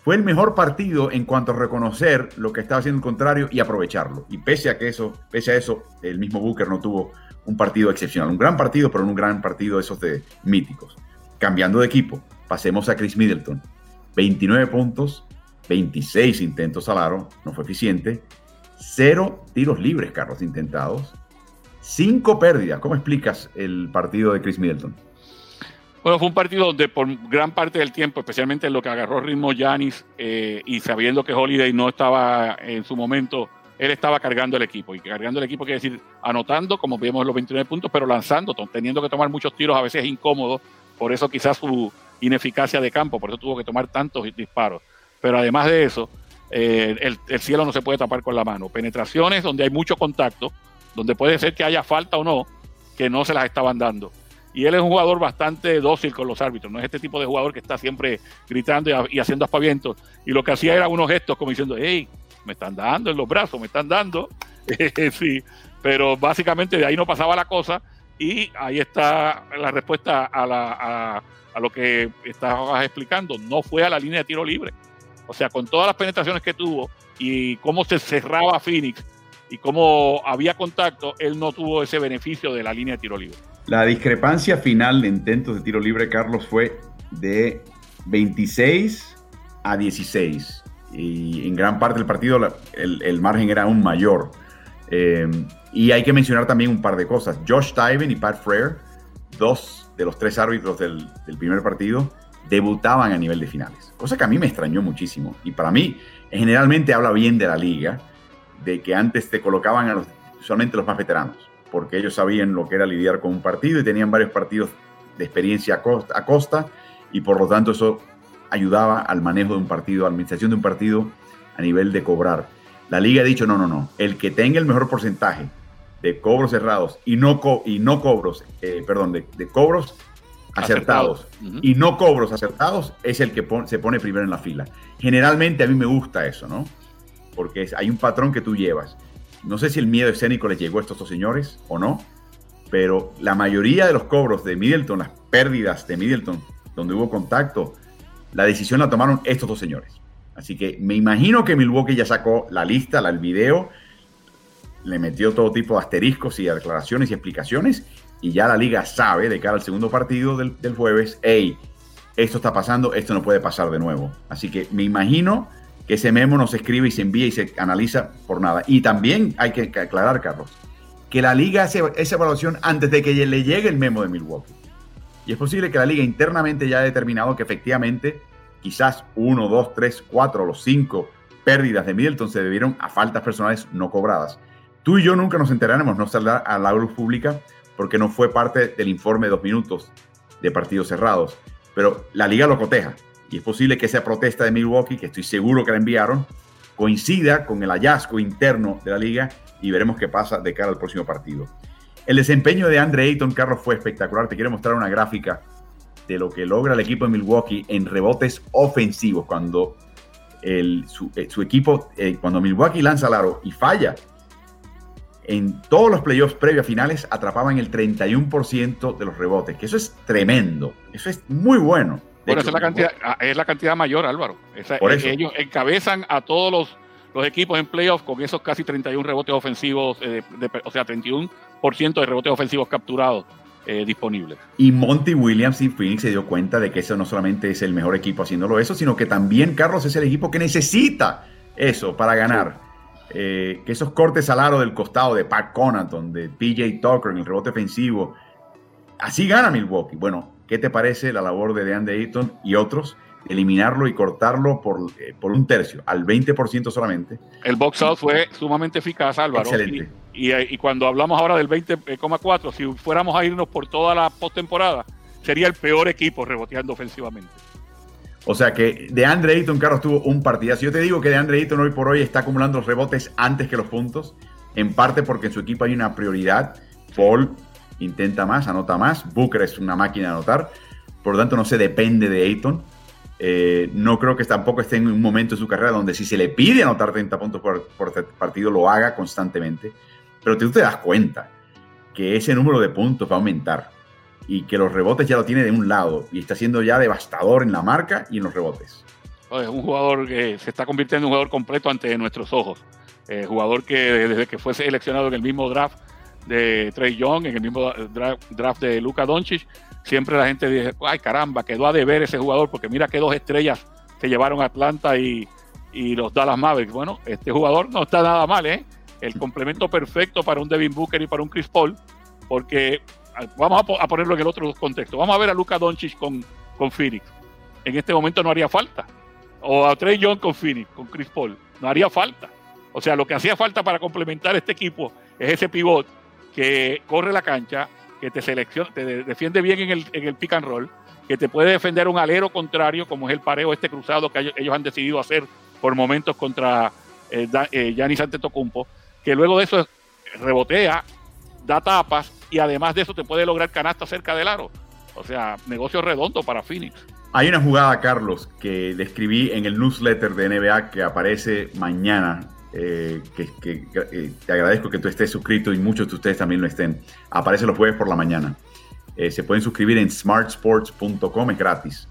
fue el mejor partido en cuanto a reconocer lo que estaba haciendo el contrario y aprovecharlo. Y pese a que eso, pese a eso, el mismo Booker no tuvo un partido excepcional. Un gran partido, pero un gran partido esos de míticos. Cambiando de equipo, pasemos a Chris Middleton. 29 puntos, 26 intentos al aro, no fue eficiente. Cero tiros libres, Carlos, intentados. Cinco pérdidas. ¿Cómo explicas el partido de Chris Middleton? Bueno, fue un partido donde por gran parte del tiempo, especialmente en lo que agarró ritmo Yanis eh, y sabiendo que Holiday no estaba en su momento, él estaba cargando el equipo. Y cargando el equipo quiere decir anotando, como vemos los 29 puntos, pero lanzando, teniendo que tomar muchos tiros a veces incómodos. Por eso quizás su ineficacia de campo, por eso tuvo que tomar tantos disparos. Pero además de eso, eh, el, cielo no se puede tapar con la mano. Penetraciones donde hay mucho contacto, donde puede ser que haya falta o no, que no se las estaban dando. Y él es un jugador bastante dócil con los árbitros, no es este tipo de jugador que está siempre gritando y, haciendo aspavientos. Y lo que hacía era unos gestos como diciendo, hey, me están dando en los brazos, me están dando. [laughs] sí, pero básicamente de ahí no pasaba la cosa y ahí está la respuesta a, lo que estabas explicando. No fue a la línea de tiro libre. O sea, con todas las penetraciones que tuvo y cómo se cerraba Phoenix y cómo había contacto, él no tuvo ese beneficio de la línea de tiro libre. La discrepancia final de intentos de tiro libre, Carlos, fue de 26 a 16. Y en gran parte del partido el, margen era aún mayor. Eh, y hay que mencionar también un par de cosas. Josh Tyven y Pat Frere, dos de los tres árbitros del, primer partido, debutaban a nivel de finales, cosa que a mí me extrañó muchísimo. Y para mí, generalmente habla bien de la liga, de que antes te colocaban a los, solamente los más veteranos, porque ellos sabían lo que era lidiar con un partido y tenían varios partidos de experiencia a costa, a costa y por lo tanto eso ayudaba al manejo de un partido, a administración de un partido a nivel de cobrar. La liga ha dicho, no, no, no, el que tenga el mejor porcentaje de cobros cerrados y no, y no cobros, eh, perdón, de, de cobros acertados y no cobros acertados es el que se pone primero en la fila. Generalmente a mí me gusta eso, ¿no? Porque hay un patrón que tú llevas. No sé si el miedo escénico les llegó a estos dos señores o no, pero la mayoría de los cobros de Middleton, las pérdidas de Middleton, donde hubo contacto, la decisión la tomaron estos dos señores. Así que me imagino que Milwaukee ya sacó la lista, el video, le metió todo tipo de asteriscos y declaraciones y explicaciones y ya la liga sabe de cara al segundo partido del, jueves, hey, esto está pasando, esto no puede pasar de nuevo. Así que me imagino que ese memo no se escribe y se envía y se analiza por nada. Y también hay que aclarar, Carlos, que la liga hace esa evaluación antes de que le llegue el memo de Milwaukee. Y es posible que la liga internamente ya haya determinado que efectivamente quizás uno, dos, tres, cuatro, los cinco pérdidas de Middleton se debieron a faltas personales no cobradas. Tú y yo nunca nos enteraremos, no saldrá a la luz pública porque no fue parte del informe de dos minutos de partidos cerrados. Pero la liga lo coteja y es posible que esa protesta de Milwaukee, que estoy seguro que la enviaron, coincida con el hallazgo interno de la liga y veremos qué pasa de cara al próximo partido. El desempeño de Andre Ayton, Carlos, fue espectacular. Te quiero mostrar una gráfica de lo que logra el equipo de Milwaukee en rebotes ofensivos cuando el, su, eh, equipo, eh, cuando Milwaukee lanza al aro y falla, en todos los playoffs previos a finales atrapaban el 31% de los rebotes, que eso es tremendo, eso es muy bueno. Bueno, esa es la, cantidad, ah, es la cantidad mayor, Álvaro. Por eso. Ellos encabezan a todos los, los equipos en playoffs con esos casi 31 rebotes ofensivos, eh, o sea, 31% de rebotes ofensivos capturados eh, disponibles. Y Monty Williams y Phoenix se dio cuenta de que eso no solamente es el mejor equipo haciéndolo eso, sino que también Carlos es el equipo que necesita eso para ganar. Eh, que esos cortes al aro del costado de Pat Conaton, de PJ Tucker en el rebote ofensivo, así gana Milwaukee. Bueno, ¿qué te parece la labor de DeAndre Ayton y otros? Eliminarlo y cortarlo por, eh, por un tercio, al 20% solamente. El box out fue sumamente eficaz, Álvaro. Excelente. Y, cuando hablamos ahora del 20,4, si fuéramos a irnos por toda la postemporada, sería el peor equipo reboteando ofensivamente. O sea que de Andre Ayton, Carlos, tuvo un partidazo. Yo te digo que de Andre Ayton hoy por hoy está acumulando los rebotes antes que los puntos, en parte porque en su equipo hay una prioridad. Paul intenta más, anota más. Booker es una máquina de anotar. Por lo tanto, no se depende de Ayton. Eh, no creo que tampoco esté en un momento de su carrera donde si se le pide anotar 30 puntos por, por partido, lo haga constantemente. Pero tú te das cuenta que ese número de puntos va a aumentar y que los rebotes ya lo tiene de un lado y está siendo ya devastador en la marca y en los rebotes. Es un jugador que se está convirtiendo en un jugador completo ante nuestros ojos. Eh, jugador que desde que fue seleccionado en el mismo draft de Trey Young, en el mismo draft, de Luka Doncic, siempre la gente dice, ay caramba, quedó a deber ese jugador porque mira que dos estrellas se llevaron a Atlanta y, y los Dallas Mavericks. Bueno, este jugador no está nada mal, ¿eh? El complemento perfecto para un Devin Booker y para un Chris Paul, porque vamos a, ponerlo en el otro contexto. Vamos a ver a Luca Doncic con, con Phoenix. En este momento no haría falta. O a Trey Young con Phoenix, con Chris Paul. No haría falta. O sea, lo que hacía falta para complementar este equipo es ese pivot que corre la cancha, que te selecciona, te defiende bien en el, en el pick and roll, que te puede defender un alero contrario, como es el pareo este cruzado que ellos han decidido hacer por momentos contra eh, eh, Giannis Antetokounmpo, que luego de eso rebotea, da tapas y además de eso te puede lograr canasta cerca del aro. O sea, negocio redondo para Phoenix. Hay una jugada, Carlos, que describí en el newsletter de NBA que aparece mañana, eh, que, eh, te agradezco que tú estés suscrito y muchos de ustedes también lo estén. Aparece los jueves por la mañana. Eh, se pueden suscribir en smartsports.com, es gratis.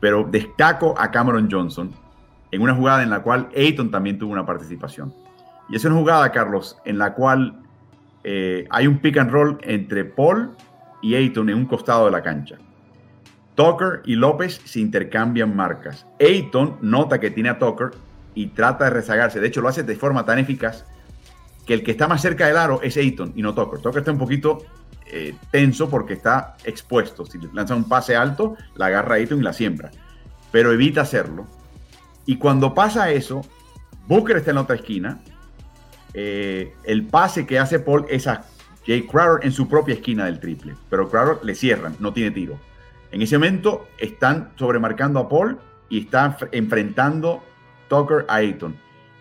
Pero destaco a Cameron Johnson en una jugada en la cual Ayton también tuvo una participación. Y es una jugada, Carlos, en la cual eh, hay un pick and roll entre Paul y Ayton en un costado de la cancha. Tucker y López se intercambian marcas. Ayton nota que tiene a Tucker y trata de rezagarse. De hecho, lo hace de forma tan eficaz que el que está más cerca del aro es Ayton y no Tucker. Tucker está un poquito eh, tenso porque está expuesto. Si lanza un pase alto, la agarra Ayton y la siembra. Pero evita hacerlo. Y cuando pasa eso, Booker está en la otra esquina eh, el pase que hace Paul es a Jay Crowder en su propia esquina del triple, pero Crowder le cierran, no tiene tiro. En ese momento están sobremarcando a Paul y están enfrentando Tucker a Ayton.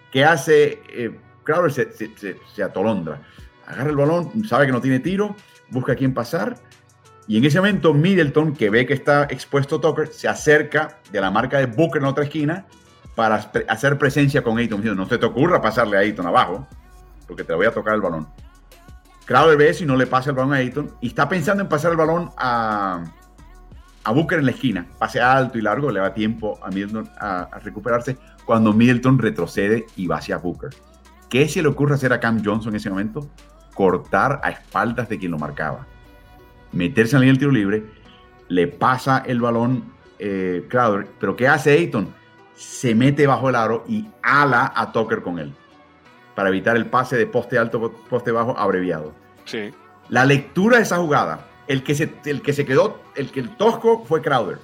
¿Qué hace? Eh, Crowder se, atolondra, agarra el balón, sabe que no tiene tiro, busca a quién pasar. Y en ese momento Middleton, que ve que está expuesto Tucker, se acerca de la marca de Booker en otra esquina para hacer presencia con Ayton. No se te ocurra pasarle a Ayton abajo porque te voy a tocar el balón. Crowder ve eso y no le pasa el balón a Ayton y está pensando en pasar el balón a, a Booker en la esquina. Pase alto y largo, le da tiempo a Middleton a, recuperarse cuando Middleton retrocede y va hacia Booker. ¿Qué se le ocurre hacer a Cam Johnson en ese momento? Cortar a espaldas de quien lo marcaba. Meterse en la línea del tiro libre, le pasa el balón eh, Crowder, pero ¿qué hace Ayton? Se mete bajo el aro y ala a Tucker con él para evitar el pase de poste alto, poste bajo abreviado. Sí. La lectura de esa jugada, el que se, el que se quedó, el que el tosco fue Crowder.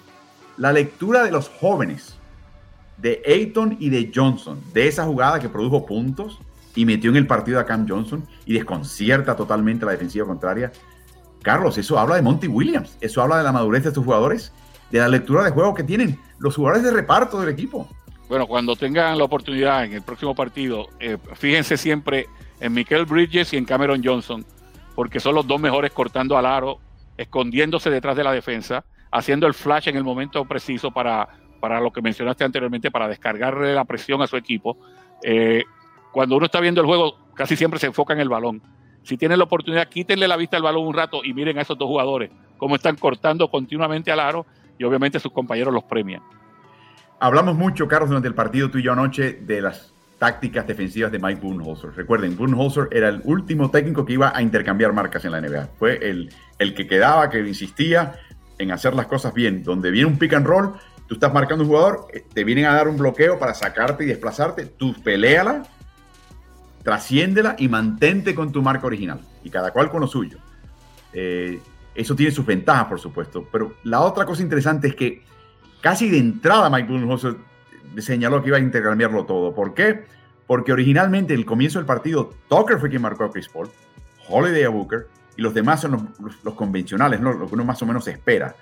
La lectura de los jóvenes, de Ayton y de Johnson, de esa jugada que produjo puntos y metió en el partido a Cam Johnson y desconcierta totalmente la defensiva contraria. Carlos, eso habla de Monty Williams, eso habla de la madurez de estos jugadores, de la lectura de juego que tienen los jugadores de reparto del equipo. Bueno, cuando tengan la oportunidad en el próximo partido, eh, fíjense siempre en Michael Bridges y en Cameron Johnson, porque son los dos mejores cortando al aro, escondiéndose detrás de la defensa, haciendo el flash en el momento preciso para, para lo que mencionaste anteriormente, para descargarle la presión a su equipo. Eh, cuando uno está viendo el juego, casi siempre se enfoca en el balón. Si tienen la oportunidad, quítenle la vista al balón un rato y miren a esos dos jugadores, cómo están cortando continuamente al aro y obviamente sus compañeros los premian. Hablamos mucho, Carlos, durante el partido tú y yo anoche de las tácticas defensivas de Mike Budenholzer. Recuerden, Budenholzer era el último técnico que iba a intercambiar marcas en la NBA. Fue el, el que quedaba, que insistía en hacer las cosas bien. Donde viene un pick and roll, tú estás marcando un jugador, eh, te vienen a dar un bloqueo para sacarte y desplazarte, tú peleala, trasciéndela y mantente con tu marca original. Y cada cual con lo suyo. Eh, eso tiene sus ventajas, por supuesto. Pero la otra cosa interesante es que casi de entrada Mike Budenholzer señaló que iba a intercambiarlo todo. ¿Por qué? Porque originalmente, en el comienzo del partido, Tucker fue quien marcó a Chris Paul, Holiday a Booker, y los demás son los, convencionales, ¿no? lo que uno más o menos espera.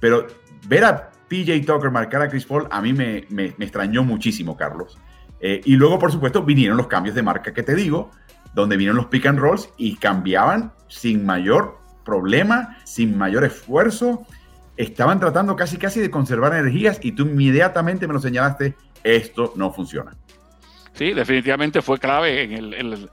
Pero ver a PJ Tucker marcar a Chris Paul a mí me, extrañó muchísimo, Carlos. Eh, y luego, por supuesto, vinieron los cambios de marca que te digo, donde vinieron los pick and rolls y cambiaban sin mayor problema, sin mayor esfuerzo estaban tratando casi casi de conservar energías y tú inmediatamente me lo señalaste, esto no funciona. Sí, definitivamente fue clave. En el,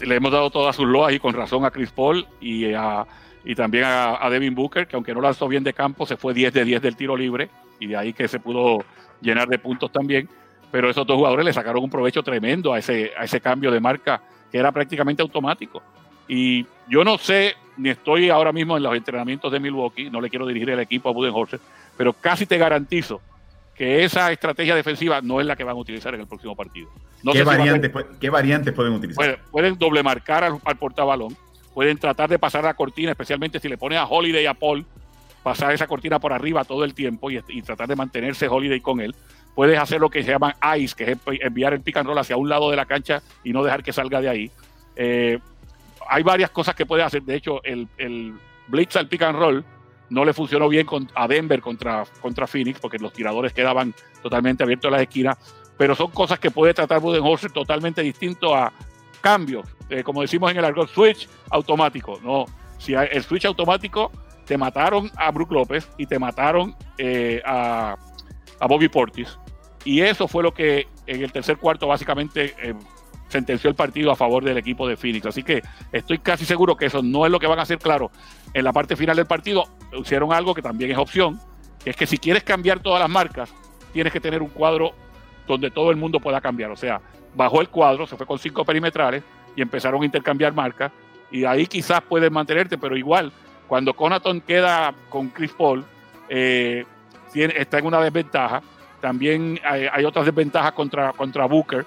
le hemos dado todas sus loas y con razón a Chris Paul y, a, y también a, Devin Booker, que aunque no lanzó bien de campo, se fue 10 de 10 del tiro libre y de ahí que se pudo llenar de puntos también. Pero esos dos jugadores le sacaron un provecho tremendo a ese, a ese cambio de marca que era prácticamente automático. Y yo no sé, ni estoy ahora mismo en los entrenamientos de Milwaukee, no le quiero dirigir el equipo a Budenholzer, pero casi te garantizo que esa estrategia defensiva no es la que van a utilizar en el próximo partido. ¿Qué, variantes, ¿Qué, variantes, pueden utilizar? Pueden, doble marcar al, portabalón, pueden tratar de pasar la cortina, especialmente si le pones a Holiday y a Paul, pasar esa cortina por arriba todo el tiempo y, tratar de mantenerse Holiday con él. Puedes hacer lo que se llama ice, que es enviar el pick and roll hacia un lado de la cancha y no dejar que salga de ahí. Eh, hay varias cosas que puede hacer. De hecho, el, el blitz al pick and roll no le funcionó bien a Denver contra, contra Phoenix porque los tiradores quedaban totalmente abiertos a las esquinas. Pero son cosas que puede tratar Budenholzer totalmente distinto a cambios. Eh, como decimos en el argot, switch automático. No, si el switch automático te mataron a Brook López y te mataron eh, a, a, Bobby Portis. Y eso fue lo que en el tercer cuarto básicamente eh, sentenció el partido a favor del equipo de Phoenix. Así que estoy casi seguro que eso no es lo que van a hacer claro. En la parte final del partido hicieron algo que también es opción, que es que si quieres cambiar todas las marcas, tienes que tener un cuadro donde todo el mundo pueda cambiar. O sea, bajó el cuadro, se fue con cinco perimetrales y empezaron a intercambiar marcas. Y ahí quizás puedes mantenerte, pero igual, cuando Conaton queda con Chris Paul, eh, está en una desventaja. También hay, hay otras desventajas contra, contra Booker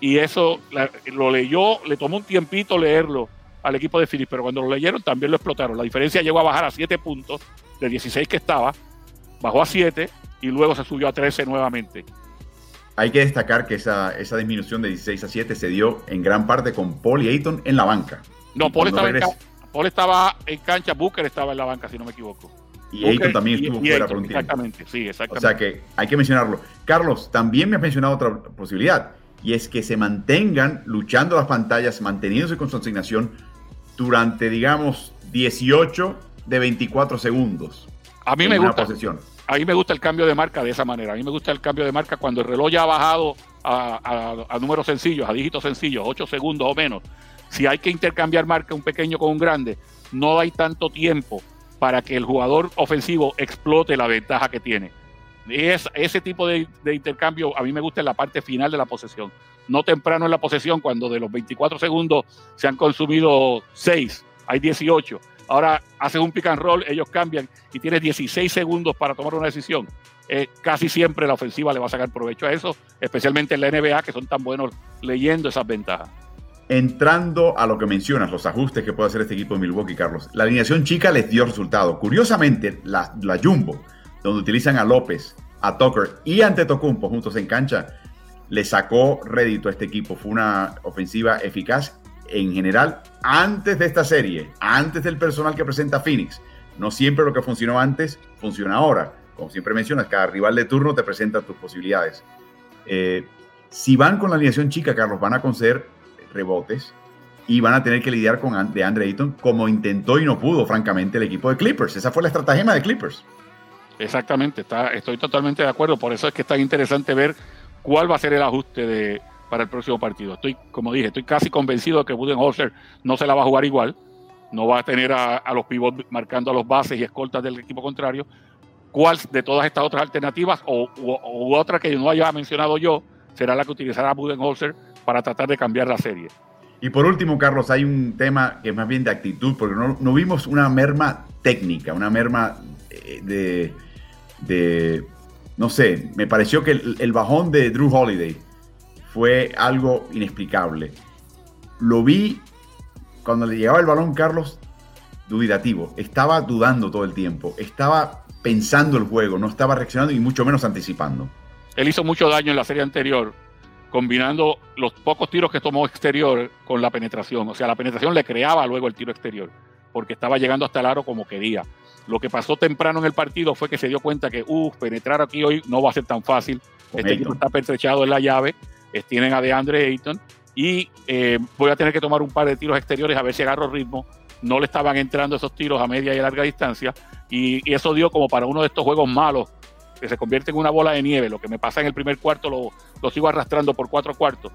y eso lo leyó, le tomó un tiempito leerlo al equipo de Phillips, pero cuando lo leyeron también lo explotaron. La diferencia llegó a bajar a 7 puntos de 16 que estaba, bajó a 7 y luego se subió a 13 nuevamente. Hay que destacar que esa, esa disminución de 16 a 7 se dio en gran parte con Paul y Ayton en la banca. No, Paul estaba, en Paul estaba, en cancha, Booker estaba en la banca, si no me equivoco. Y Ayton también estuvo fuera por un tiempo. Exactamente, sí, exactamente. O sea que hay que mencionarlo. Carlos, también me has mencionado otra posibilidad y es que se mantengan luchando las pantallas, manteniéndose con su asignación durante, digamos, 18 de 24 segundos. A mí me gusta. A mí me gusta el cambio de marca de esa manera. A mí me gusta el cambio de marca cuando el reloj ya ha bajado a, números sencillos, a dígitos sencillos, 8 segundos o menos. Si hay que intercambiar marca un pequeño con un grande, no hay tanto tiempo para que el jugador ofensivo explote la ventaja que tiene. Es, ese tipo de, intercambio a mí me gusta en la parte final de la posesión. No temprano en la posesión, cuando de los 24 segundos se han consumido 6, hay 18. Ahora haces un pick and roll, ellos cambian y tienes 16 segundos para tomar una decisión. Eh, casi siempre la ofensiva le va a sacar provecho a eso, especialmente en la NBA, que son tan buenos leyendo esas ventajas. Entrando a lo que mencionas, los ajustes que puede hacer este equipo de Milwaukee, Carlos. La alineación chica les dio resultado. Curiosamente, la, la Jumbo donde utilizan a López, a Tucker y ante Tocumpo juntos en cancha, le sacó rédito a este equipo. Fue una ofensiva eficaz en general antes de esta serie, antes del personal que presenta Phoenix. No siempre lo que funcionó antes funciona ahora. Como siempre mencionas, cada rival de turno te presenta tus posibilidades. Eh, si van con la alineación chica, Carlos, van a conceder rebotes y van a tener que lidiar con de Andre Ayton como intentó y no pudo, francamente, el equipo de Clippers. Esa fue la estratagema de Clippers. Exactamente, está, estoy totalmente de acuerdo. Por eso es que es tan interesante ver cuál va a ser el ajuste de, para el próximo partido. Estoy, como dije, estoy casi convencido de que Budenholzer no se la va a jugar igual. No va a tener a, los pivots marcando a los bases y escoltas del equipo contrario. ¿Cuál de todas estas otras alternativas o otra que no haya mencionado yo será la que utilizará Budenholzer para tratar de cambiar la serie? Y por último, Carlos, hay un tema que es más bien de actitud, porque no, vimos una merma técnica, una merma eh, de, de, no sé, me pareció que el, bajón de Drew Holiday fue algo inexplicable. Lo vi cuando le llegaba el balón, Carlos, dudativo. Estaba dudando todo el tiempo. Estaba pensando el juego, no estaba reaccionando y mucho menos anticipando. Él hizo mucho daño en la serie anterior combinando los pocos tiros que tomó exterior con la penetración. O sea, la penetración le creaba luego el tiro exterior, porque estaba llegando hasta el aro como quería. Lo que pasó temprano en el partido fue que se dio cuenta que, uff, penetrar aquí hoy no va a ser tan fácil. este equipo está pertrechado en la llave, tienen a DeAndre Ayton y eh, voy a tener que tomar un par de tiros exteriores a ver si agarro ritmo. No le estaban entrando esos tiros a media y a larga distancia y, y eso dio como para uno de estos juegos malos que se convierte en una bola de nieve. Lo que me pasa en el primer cuarto lo, lo sigo arrastrando por cuatro cuartos.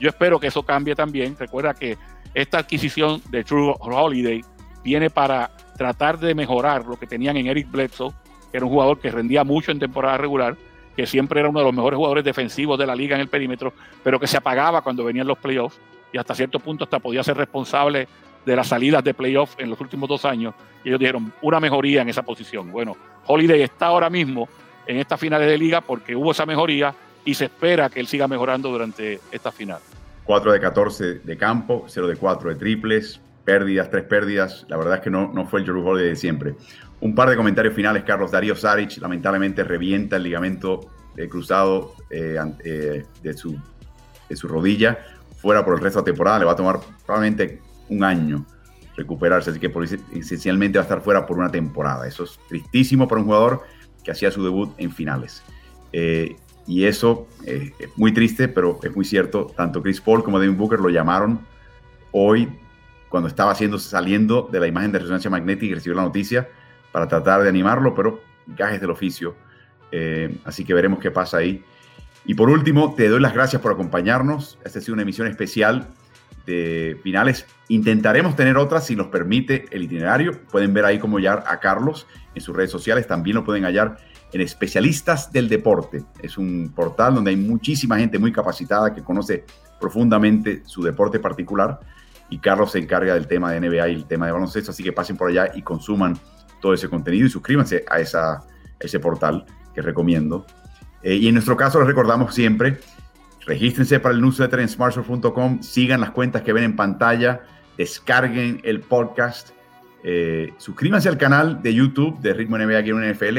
Yo espero que eso cambie también. Recuerda que esta adquisición de True Holiday viene para tratar de mejorar lo que tenían en Eric Bledsoe, que era un jugador que rendía mucho en temporada regular, que siempre era uno de los mejores jugadores defensivos de la liga en el perímetro, pero que se apagaba cuando venían los playoffs y hasta cierto punto hasta podía ser responsable de las salidas de playoffs en los últimos dos años. Y ellos dijeron una mejoría en esa posición. Bueno, Holiday está ahora mismo en estas finales de liga porque hubo esa mejoría y se espera que él siga mejorando durante esta final. 4 de 14 de campo, 0 de 4 de triples, pérdidas, tres pérdidas. La verdad es que no, no fue el Drew Holiday de siempre. Un par de comentarios finales, Carlos. Darío Saric lamentablemente revienta el ligamento eh, cruzado eh, eh, de, su, de su rodilla. Fuera por el resto de la temporada. Le va a tomar probablemente un año recuperarse. Así que esencialmente va a estar fuera por una temporada. Eso es tristísimo para un jugador que hacía su debut en finales. Y eso es muy triste, pero es muy cierto. Tanto Chris Paul como Devin Booker lo llamaron hoy cuando estaba haciendo, saliendo de la imagen de resonancia magnética y recibió la noticia para tratar de animarlo, pero gajes del oficio. Eh, así que veremos qué pasa ahí. Y por último, te doy las gracias por acompañarnos. Esta ha sido una emisión especial de finales. Intentaremos tener otras si nos permite el itinerario. Pueden ver ahí cómo hallar a Carlos en sus redes sociales. También lo pueden hallar en Especialistas del Deporte. Es un portal donde hay muchísima gente muy capacitada que conoce profundamente su deporte particular. Y Carlos se encarga del tema de NBA y el tema de baloncesto. Así que pasen por allá y consuman todo ese contenido y suscríbanse a, ese portal que recomiendo. Eh, y en nuestro caso les recordamos siempre Regístrense para el newsletter en smartphone.com, sigan las cuentas que ven en pantalla, descarguen el podcast, eh, suscríbanse al canal de YouTube de Ritmo NBA aquí en NFL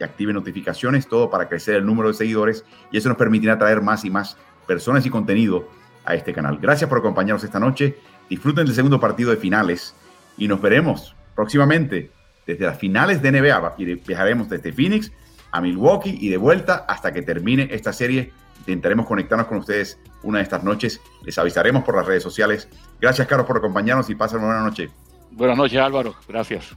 y activen notificaciones, todo para crecer el número de seguidores y eso nos permitirá traer más y más personas y contenido a este canal. Gracias por acompañarnos esta noche, disfruten del segundo partido de finales y nos veremos próximamente desde las finales de NBA viajaremos desde Phoenix a Milwaukee y de vuelta hasta que termine esta serie Intentaremos conectarnos con ustedes una de estas noches. Les avisaremos por las redes sociales. Gracias, Carlos, por acompañarnos y pasen una buena noche. Buenas noches, Álvaro. Gracias.